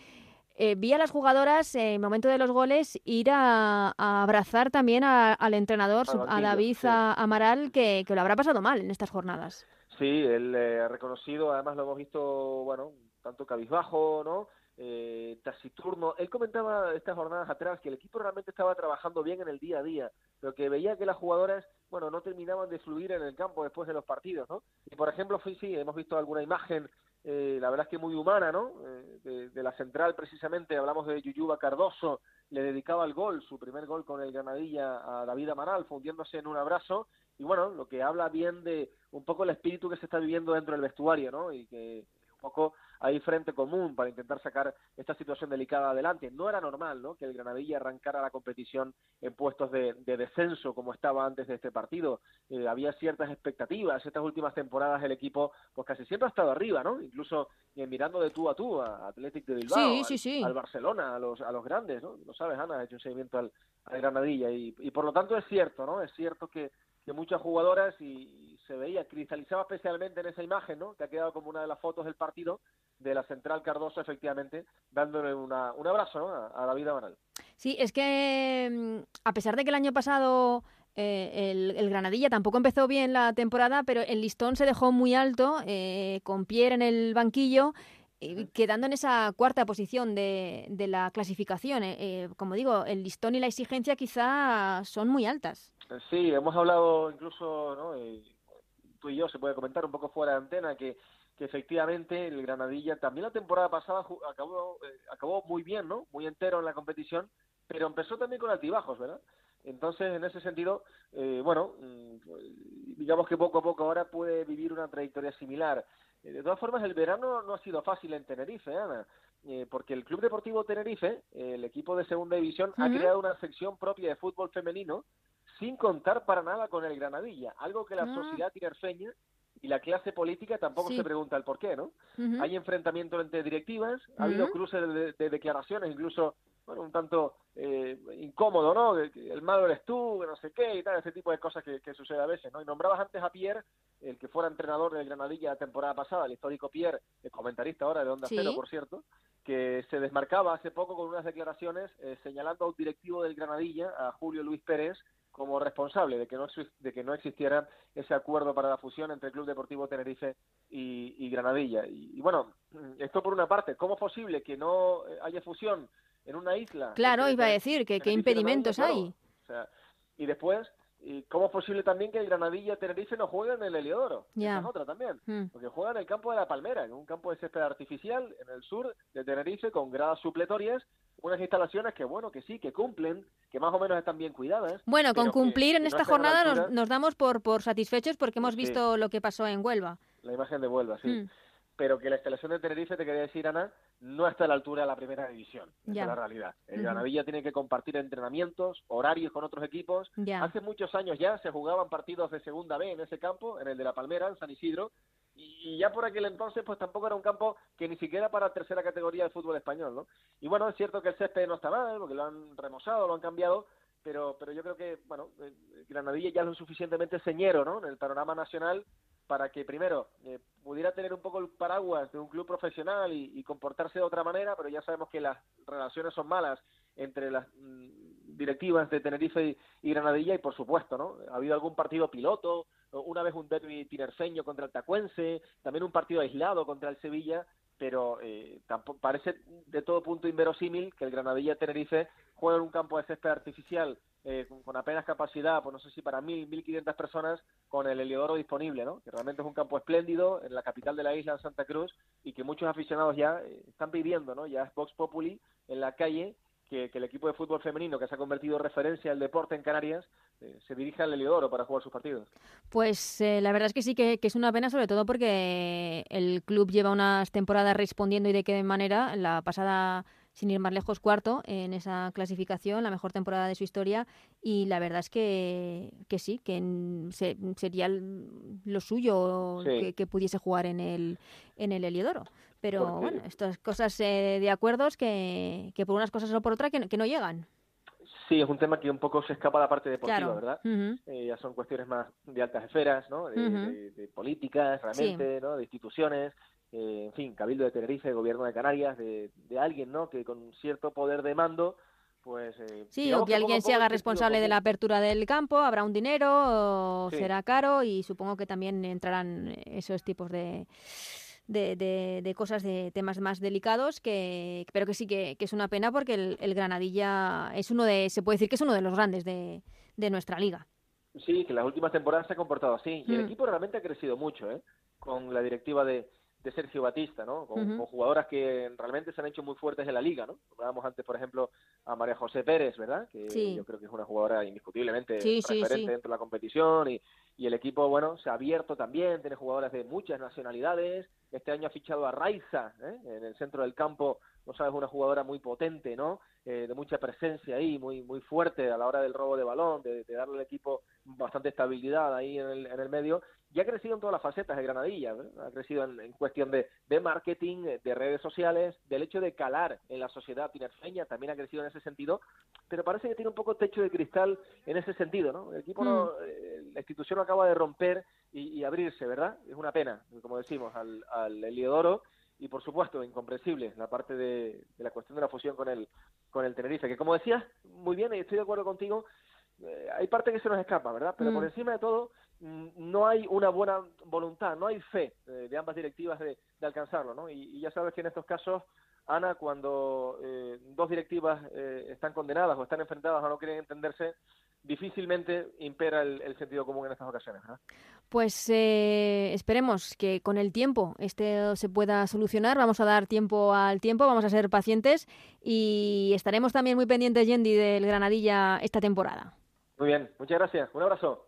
eh, vi a las jugadoras en el momento de los goles ir a, abrazar también al entrenador, a David Amaral, que, que, lo habrá pasado mal en estas jornadas. Sí, él ha reconocido, además lo hemos visto, bueno, tanto cabizbajo, ¿no? eh, taciturno. Él comentaba estas jornadas atrás que el equipo realmente estaba trabajando bien en el día a día, pero que veía que las jugadoras, bueno, no terminaban de fluir en el campo después de los partidos, ¿no? Y por ejemplo, sí, hemos visto alguna imagen, eh, la verdad es que muy humana, ¿no? Eh, de, la central precisamente, hablamos de Yuyuba Cardoso, le dedicaba el gol, su primer gol con el Granadilla a David Amaral, fundiéndose en un abrazo, y bueno, lo que habla bien de un poco el espíritu que se está viviendo dentro del vestuario, ¿no? Y que poco hay frente común para intentar sacar esta situación delicada adelante. No era normal ¿no? que el Granadilla arrancara la competición en puestos de, descenso como estaba antes de este partido. Eh, había ciertas expectativas. Estas últimas temporadas el equipo pues casi siempre ha estado arriba, ¿no? Incluso eh, mirando de tú a tú a Athletic de Bilbao, al, Barcelona, a los, a los grandes, ¿no? Lo sabes, Ana, ha hecho un seguimiento al, al Granadilla y, y por lo tanto es cierto, ¿no? Es cierto que que muchas jugadoras y, se veía, cristalizaba especialmente en esa imagen, ¿no? Que ha quedado como una de las fotos del partido de la central Cardoso, efectivamente, dándole una, un abrazo ¿no? a, David Amaral. Sí, es que mm, a pesar de que el año pasado eh, el, Granadilla tampoco empezó bien la temporada, pero el listón se dejó muy alto, eh, con Pierre en el banquillo, quedando en esa cuarta posición de, de la clasificación. Eh, como digo, el listón y la exigencia quizá son muy altas. Sí, hemos hablado incluso, ¿no? tú y yo se puede comentar un poco fuera de antena que, que efectivamente el Granadilla también la temporada pasada acabó, eh, acabó muy bien, ¿no? Muy entero en la competición, pero empezó también con altibajos, ¿verdad? Entonces, en ese sentido, eh, bueno, mm, digamos que poco a poco ahora puede vivir una trayectoria similar. Eh, de todas formas, el verano no ha sido fácil en Tenerife, Ana, porque el Club Deportivo Tenerife, el equipo de segunda división, ha creado una sección propia de fútbol femenino sin contar para nada con el Granadilla, algo que la ah. sociedad tinerfeña y la clase política tampoco se pregunta el por qué, ¿no? Hay enfrentamientos entre directivas, ha habido cruces de, declaraciones, incluso, bueno, un tanto eh, incómodo, ¿no? El malo eres tú, no sé qué y tal, ese tipo de cosas que, sucede a veces, ¿no? Y nombrabas antes a Pierre, el que fuera entrenador del Granadilla la temporada pasada, el histórico Pierre, el comentarista ahora de Onda Cero, por cierto, que se desmarcaba hace poco con unas declaraciones eh, señalando a un directivo del Granadilla, a Julio Luis Pérez, como responsable de que no de que no existiera ese acuerdo para la fusión entre el Club Deportivo Tenerife y, Granadilla. Y, bueno, esto por una parte, ¿cómo es posible que no haya fusión en una isla? Claro, iba a decir que qué impedimentos hay. y después, ¿cómo es posible también que el Granadilla Tenerife no jueguen en el Heliodoro? Ya. es otra también. Hmm. Porque juegan en el campo de la Palmera, en un campo de césped artificial en el sur de Tenerife con gradas supletorias unas instalaciones que, bueno, que sí, que cumplen, que más o menos están bien cuidadas. Bueno, con cumplir en esta jornada nos, damos por, por satisfechos porque hemos visto lo que pasó en Huelva. La imagen de Huelva, sí. Mm. Pero que la instalación de Tenerife, te quería decir, Ana, no está a la altura de la primera división. Esa es la realidad. El Granadilla tiene que compartir entrenamientos, horarios con otros equipos. Hace muchos años ya se jugaban partidos de segunda B en ese campo, en el de la Palmera, en San Isidro, y ya por aquel entonces pues tampoco era un campo que ni siquiera para tercera categoría del fútbol español, ¿no? Y bueno, es cierto que el césped no está mal, porque lo han remozado, lo han cambiado, pero, pero yo creo que, bueno, eh, Granadilla ya es lo suficientemente señero, ¿no? En el panorama nacional para que primero eh, pudiera tener un poco el paraguas de un club profesional y, comportarse de otra manera, pero ya sabemos que las relaciones son malas entre las mm, directivas de Tenerife y, Granadilla y por supuesto, ¿no? Ha habido algún partido piloto, una vez un derby tinerfeño contra el Tacuense, también un partido aislado contra el Sevilla, pero eh, tampoco, parece de todo punto inverosímil que el Granadilla Tenerife juegue en un campo de césped artificial eh, con, apenas capacidad, pues no sé si para mil, mil quinientas personas, con el Heliodoro disponible, ¿no? Que realmente es un campo espléndido en la capital de la isla, en Santa Cruz, y que muchos aficionados ya eh, están pidiendo, ¿no? Ya es Vox Populi en la calle que, el equipo de fútbol femenino, que se ha convertido en referencia al deporte en Canarias, eh, se dirija al Heliodoro para jugar sus partidos. Pues la verdad es que sí que, que, es una pena, sobre todo porque el club lleva unas temporadas respondiendo y de qué manera. La pasada sin ir más lejos, cuarto en esa clasificación, la mejor temporada de su historia. Y la verdad es que, que sí, que sería lo suyo que, pudiese jugar en el, en el Heliodoro. Pero bueno, estas cosas eh, de acuerdos que, que por unas cosas o por otras que, que no llegan. Sí, es un tema que un poco se escapa a la parte deportiva, ¿verdad? Eh, ya son cuestiones más de altas esferas, ¿no? De, políticas, realmente, ¿no? De instituciones. Eh, en fin, Cabildo de Tenerife, Gobierno de Canarias, de, alguien, ¿no? Que con cierto poder de mando, pues... Eh, sí, o que, alguien se haga responsable de la apertura del campo, habrá un dinero, será caro y supongo que también entrarán esos tipos de... De, de, cosas, de temas más delicados, que pero que sí que, es una pena porque el, Granadilla es uno de, se puede decir que es uno de los grandes de, de nuestra liga. Sí, que las últimas temporadas se ha comportado así. Y el mm. equipo realmente ha crecido mucho, ¿eh? Con la directiva de, de Sergio Batista, ¿no? Con, jugadoras que realmente se han hecho muy fuertes en la liga, ¿no? Hablábamos antes, por ejemplo, a María José Pérez, ¿verdad? Que yo creo que es una jugadora indiscutiblemente referente dentro de la competición y, y, el equipo, bueno, se ha abierto también, tiene jugadoras de muchas nacionalidades. Este año ha fichado a Raiza, ¿eh? En el centro del campo, no sabes, una jugadora muy potente, ¿no? Eh, de mucha presencia ahí, muy muy fuerte a la hora del robo de balón, de, de darle al equipo bastante estabilidad ahí en el, en el medio y ha crecido en todas las facetas de Granadilla, ha crecido en, cuestión de, de, marketing, de redes sociales, del hecho de calar en la sociedad tinerfeña, también ha crecido en ese sentido, pero parece que tiene un poco techo de cristal en ese sentido, ¿no? El equipo, no, mm. eh, la institución acaba de romper y, abrirse, ¿verdad? Es una pena, como decimos, al, al Eliodoro y por supuesto incomprensible la parte de, la cuestión de la fusión con el con el Tenerife que como decías muy bien y estoy de acuerdo contigo eh, hay parte que se nos escapa verdad pero por mm. encima de todo Mm, no hay una buena voluntad, no hay fe eh, de ambas directivas de, alcanzarlo, ¿no? Y, ya sabes que en estos casos, Ana, cuando eh, dos directivas eh, están condenadas o están enfrentadas o no quieren entenderse, difícilmente impera el, sentido común en estas ocasiones. Pues esperemos que con el tiempo este se pueda solucionar. Vamos a dar tiempo al tiempo, vamos a ser pacientes y estaremos también muy pendientes, Yendi, del Granadilla esta temporada. Muy bien, muchas gracias. Un abrazo.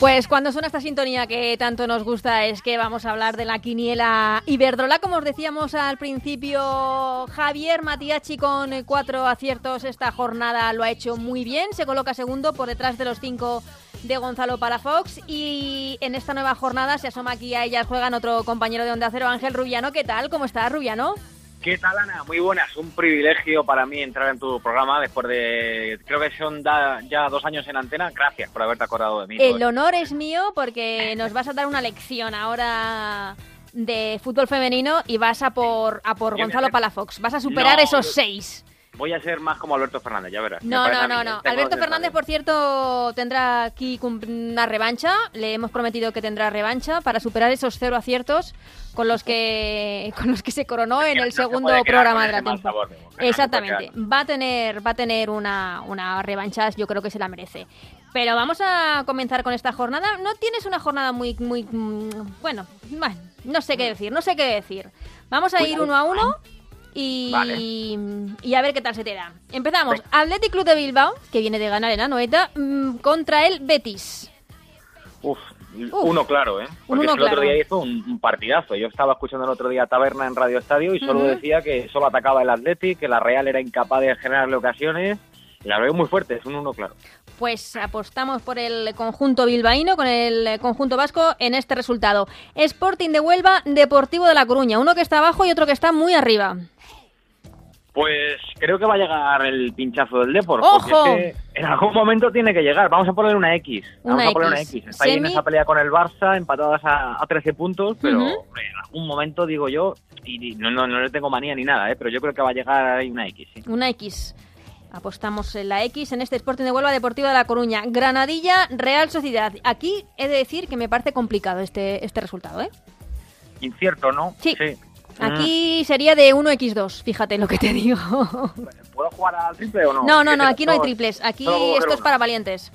Pues cuando suena esta sintonía que tanto nos gusta es que vamos a hablar de la quiniela Iberdrola. Como os decíamos al principio, Javier Matiachi con cuatro aciertos esta jornada lo ha hecho muy bien. Se coloca segundo por detrás de los cinco de Gonzalo Palafox y en esta nueva jornada se asoma aquí a ellas juegan otro compañero de Onda Cero, Ángel Rubiano. ¿Qué tal? ¿Cómo estás, Rubiano? ¿Qué tal, Ana? Muy buenas. Un privilegio para mí entrar en tu programa después de, creo que son ya dos años en antena. Gracias por haberte acordado de mí. El honor es mío porque nos vas a dar una lección ahora de fútbol femenino y vas a por, a por Gonzalo Palafox. Vas a superar esos seis. Voy a ser más como Alberto Fernández, ya verás. No, no, no, no. Alberto Fernández, por cierto, tendrá aquí una revancha. Le hemos prometido que tendrá revancha para superar esos cero aciertos con los que con los que se coronó en el segundo programa de la temporada. Exactamente. Va a tener va a tener una, una revancha, yo creo que se la merece. Pero vamos a comenzar con esta jornada. No tienes una jornada muy muy mm, bueno, bueno, no sé qué decir, no sé qué decir. Vamos a ir uno a uno y, y, a ver qué tal se te da. Empezamos. Athletic Club de Bilbao, que viene de ganar en Anoeta, mm, contra el Betis. Uf, uno claro, ¿eh? Porque uno el otro día hizo un, partidazo. Yo estaba escuchando el otro día Taberna en Radio Estadio y solo decía que solo atacaba el Athletic, que la Real era incapaz de generarle ocasiones. La veo muy fuerte, es un uno claro. Pues apostamos por el conjunto bilbaíno con el conjunto vasco en este resultado. Sporting de Huelva, Deportivo de La Coruña. Uno que está abajo y otro que está muy arriba. Pues creo que va a llegar el pinchazo del Depor. ¡Ojo! porque es que en algún momento tiene que llegar. Vamos a ponerle una X. Vamos Una a ponerle una X. X. Está ahí en Semi- esa pelea con el Barça, empatadas a, a 13 puntos, pero en algún momento digo yo, y y no, no, no le tengo manía ni nada, ¿eh? pero yo creo que va a llegar ahí una X. sí. Una X. Apostamos en la X en este Sporting de Huelva, Deportivo de La Coruña. Granadilla, Real Sociedad. Aquí he de decir que me parece complicado este, este resultado, ¿eh? Incierto, ¿no? Sí. Mm. Aquí sería de 1x2, fíjate lo que te digo. ¿Puedo jugar al triple o no? No, no, no, aquí no hay triples. Aquí esto es para valientes.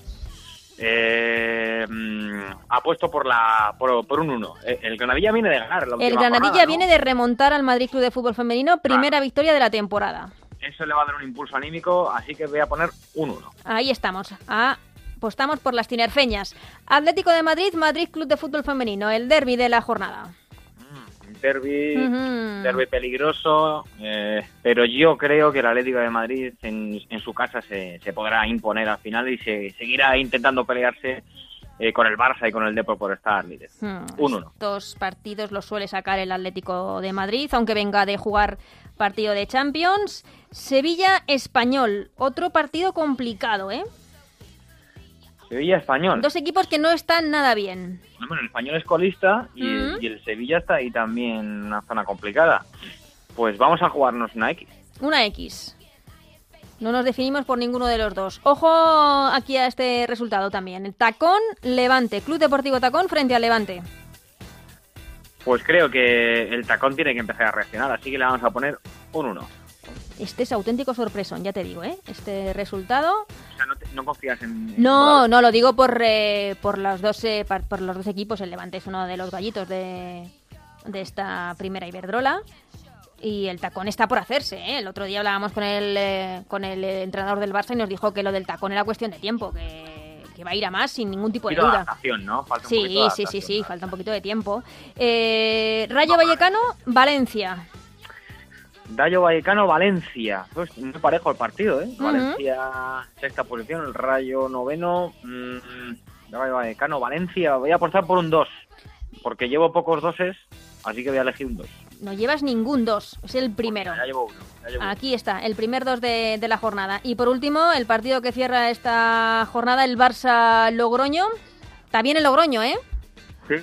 Eh, mm, apuesto por la por, por un 1. El Granadilla viene de ganar. la El Granadilla jornada, ¿no? viene de remontar al Madrid Club de Fútbol Femenino, primera victoria de la temporada. Eso le va a dar un impulso anímico, así que voy a poner un 1. Ahí estamos. Ah, apostamos por las tinerfeñas. Atlético de Madrid, Madrid Club de Fútbol Femenino, el derby de la jornada. Derby, Ujú. derby peligroso, eh, pero yo creo que el Atlético de Madrid en, en su casa se, se podrá imponer al final y se seguirá intentando pelearse eh, con el Barça y con el Depor por estar líder. Hmm, Un 1. Estos partidos los suele sacar el Atlético de Madrid, aunque venga de jugar partido de Champions. Sevilla Español, otro partido complicado, ¿eh? Sevilla Español. Dos equipos que no están nada bien. Bueno, el Español es colista y, el- Ujú. y el Sevilla está ahí también en una zona complicada. Pues vamos a jugarnos una X. Una X. No nos definimos por ninguno de los dos. Ojo aquí a este resultado también. El Tacón Levante, Club Deportivo Tacón frente al Levante. Pues creo que el tacón tiene que empezar a reaccionar, así que le vamos a poner un 1. Este es auténtico sorpresón, ya te digo, ¿eh? Este resultado. O sea, no, te- no confías en... en No, no, lo digo por, eh, por, los dos, eh, por los dos equipos. El Levante es uno de los gallitos de, de esta primera Iberdrola. Y el tacón está por hacerse. ¿eh? El otro día hablábamos con el, eh, con el eh, entrenador del Barça y nos dijo que lo del tacón era cuestión de tiempo, que, que va a ir a más sin ningún tipo de duda. adaptación, ¿no? Falta un Sí, de sí, sí, sí, falta un poquito de tiempo. Eh, Rayo Vallecano, Valencia. Rayo Vallecano, Valencia. Pues muy parejo el partido, ¿eh? Valencia, sexta posición, el Rayo noveno. mm, Rayo Vallecano, Valencia. Voy a apostar por un 2. Porque llevo pocos doses, así que voy a elegir un 2. No llevas ningún dos, es el primero. Ya llevo uno. ya llevo uno. Aquí está, el primer dos de, de la jornada. Y por último, el partido que cierra esta jornada, el Barça-Logroño. Está bien el Logroño, ¿eh? Sí,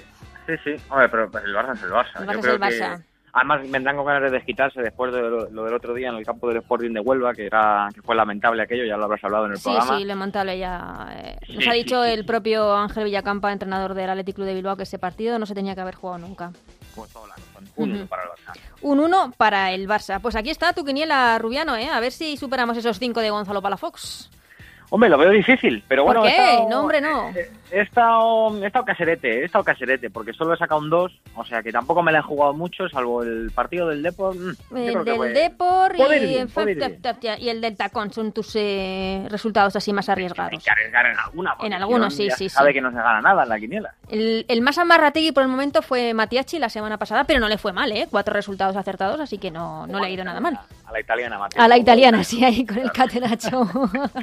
sí, sí. Hombre, pero pues, el Barça es el Barça. El Yo Barça es creo el Barça. que- Además, vendrán con ganas de desquitarse después de lo, lo del otro día en el campo del Sporting de Huelva, que era que fue lamentable aquello, ya lo habrás hablado en el Sí, programa. sí, lamentable ya. eh, nos ha dicho sí, el propio Ángel Villacampa, entrenador del Athletic Club de Bilbao, que ese partido no se tenía que haber jugado nunca. La razón. Un Ujú. uno para el Barça. Un 1 para el Barça. Pues aquí está tu quiniela, Rubiano, ¿eh? A ver si superamos esos 5 de Gonzalo Palafox. Hombre, lo veo difícil, pero ¿Por bueno. he qué? estado- No, hombre, no. He estado, he estado caserete, he estado caserete, porque solo he sacado un 2, o sea que tampoco me la he jugado mucho, salvo el partido del Depor. mm, El del Depor y, el del Tacón son tus eh, resultados así más Hay arriesgados. que arriesgar en alguna. En algunos, no, sí, sí, Sabe sí. que no se gana nada en la quiniela. El, el más amarrategui por el momento fue Matiachi la semana pasada, pero no le fue mal, ¿eh? Cuatro resultados acertados, así que no, no le ha ido nada mal. A la italiana, Matías. A la italiana, sí, ahí con el catenacho.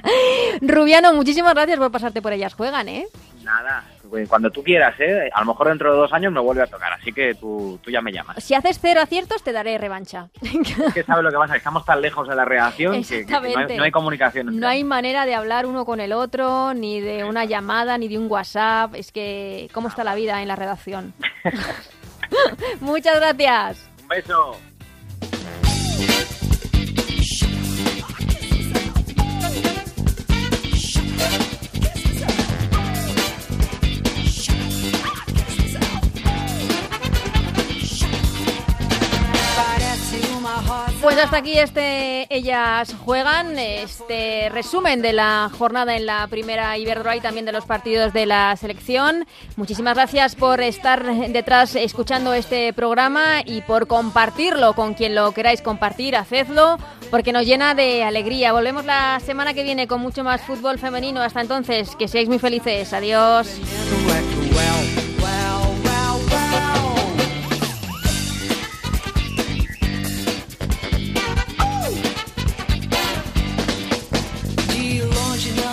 Rubiano, muchísimas gracias por pasarte por ellas. Juegan, ¿eh? Nada, pues cuando tú quieras, ¿eh? A lo mejor dentro de dos años me vuelve a tocar, así que tú, tú ya me llamas. Si haces cero aciertos, te daré revancha. Es que sabes lo que pasa, estamos tan lejos de la redacción que- no, hay, Exactamente. no hay comunicación. No hay manera de hablar uno con el otro, ni de una llamada, ni de un WhatsApp. Es que, ¿cómo está la vida en la redacción? Muchas gracias. Un beso. Pues hasta aquí este Ellas Juegan, este resumen de la jornada en la primera Iberdrola y también de los partidos de la selección. Muchísimas gracias por estar detrás escuchando este programa y por compartirlo con quien lo queráis compartir, hacedlo porque nos llena de alegría. Volvemos la semana que viene con mucho más fútbol femenino. Hasta entonces, que seáis muy felices. Adiós.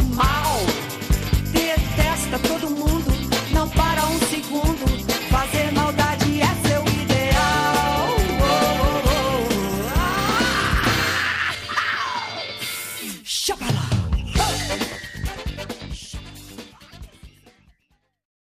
mal.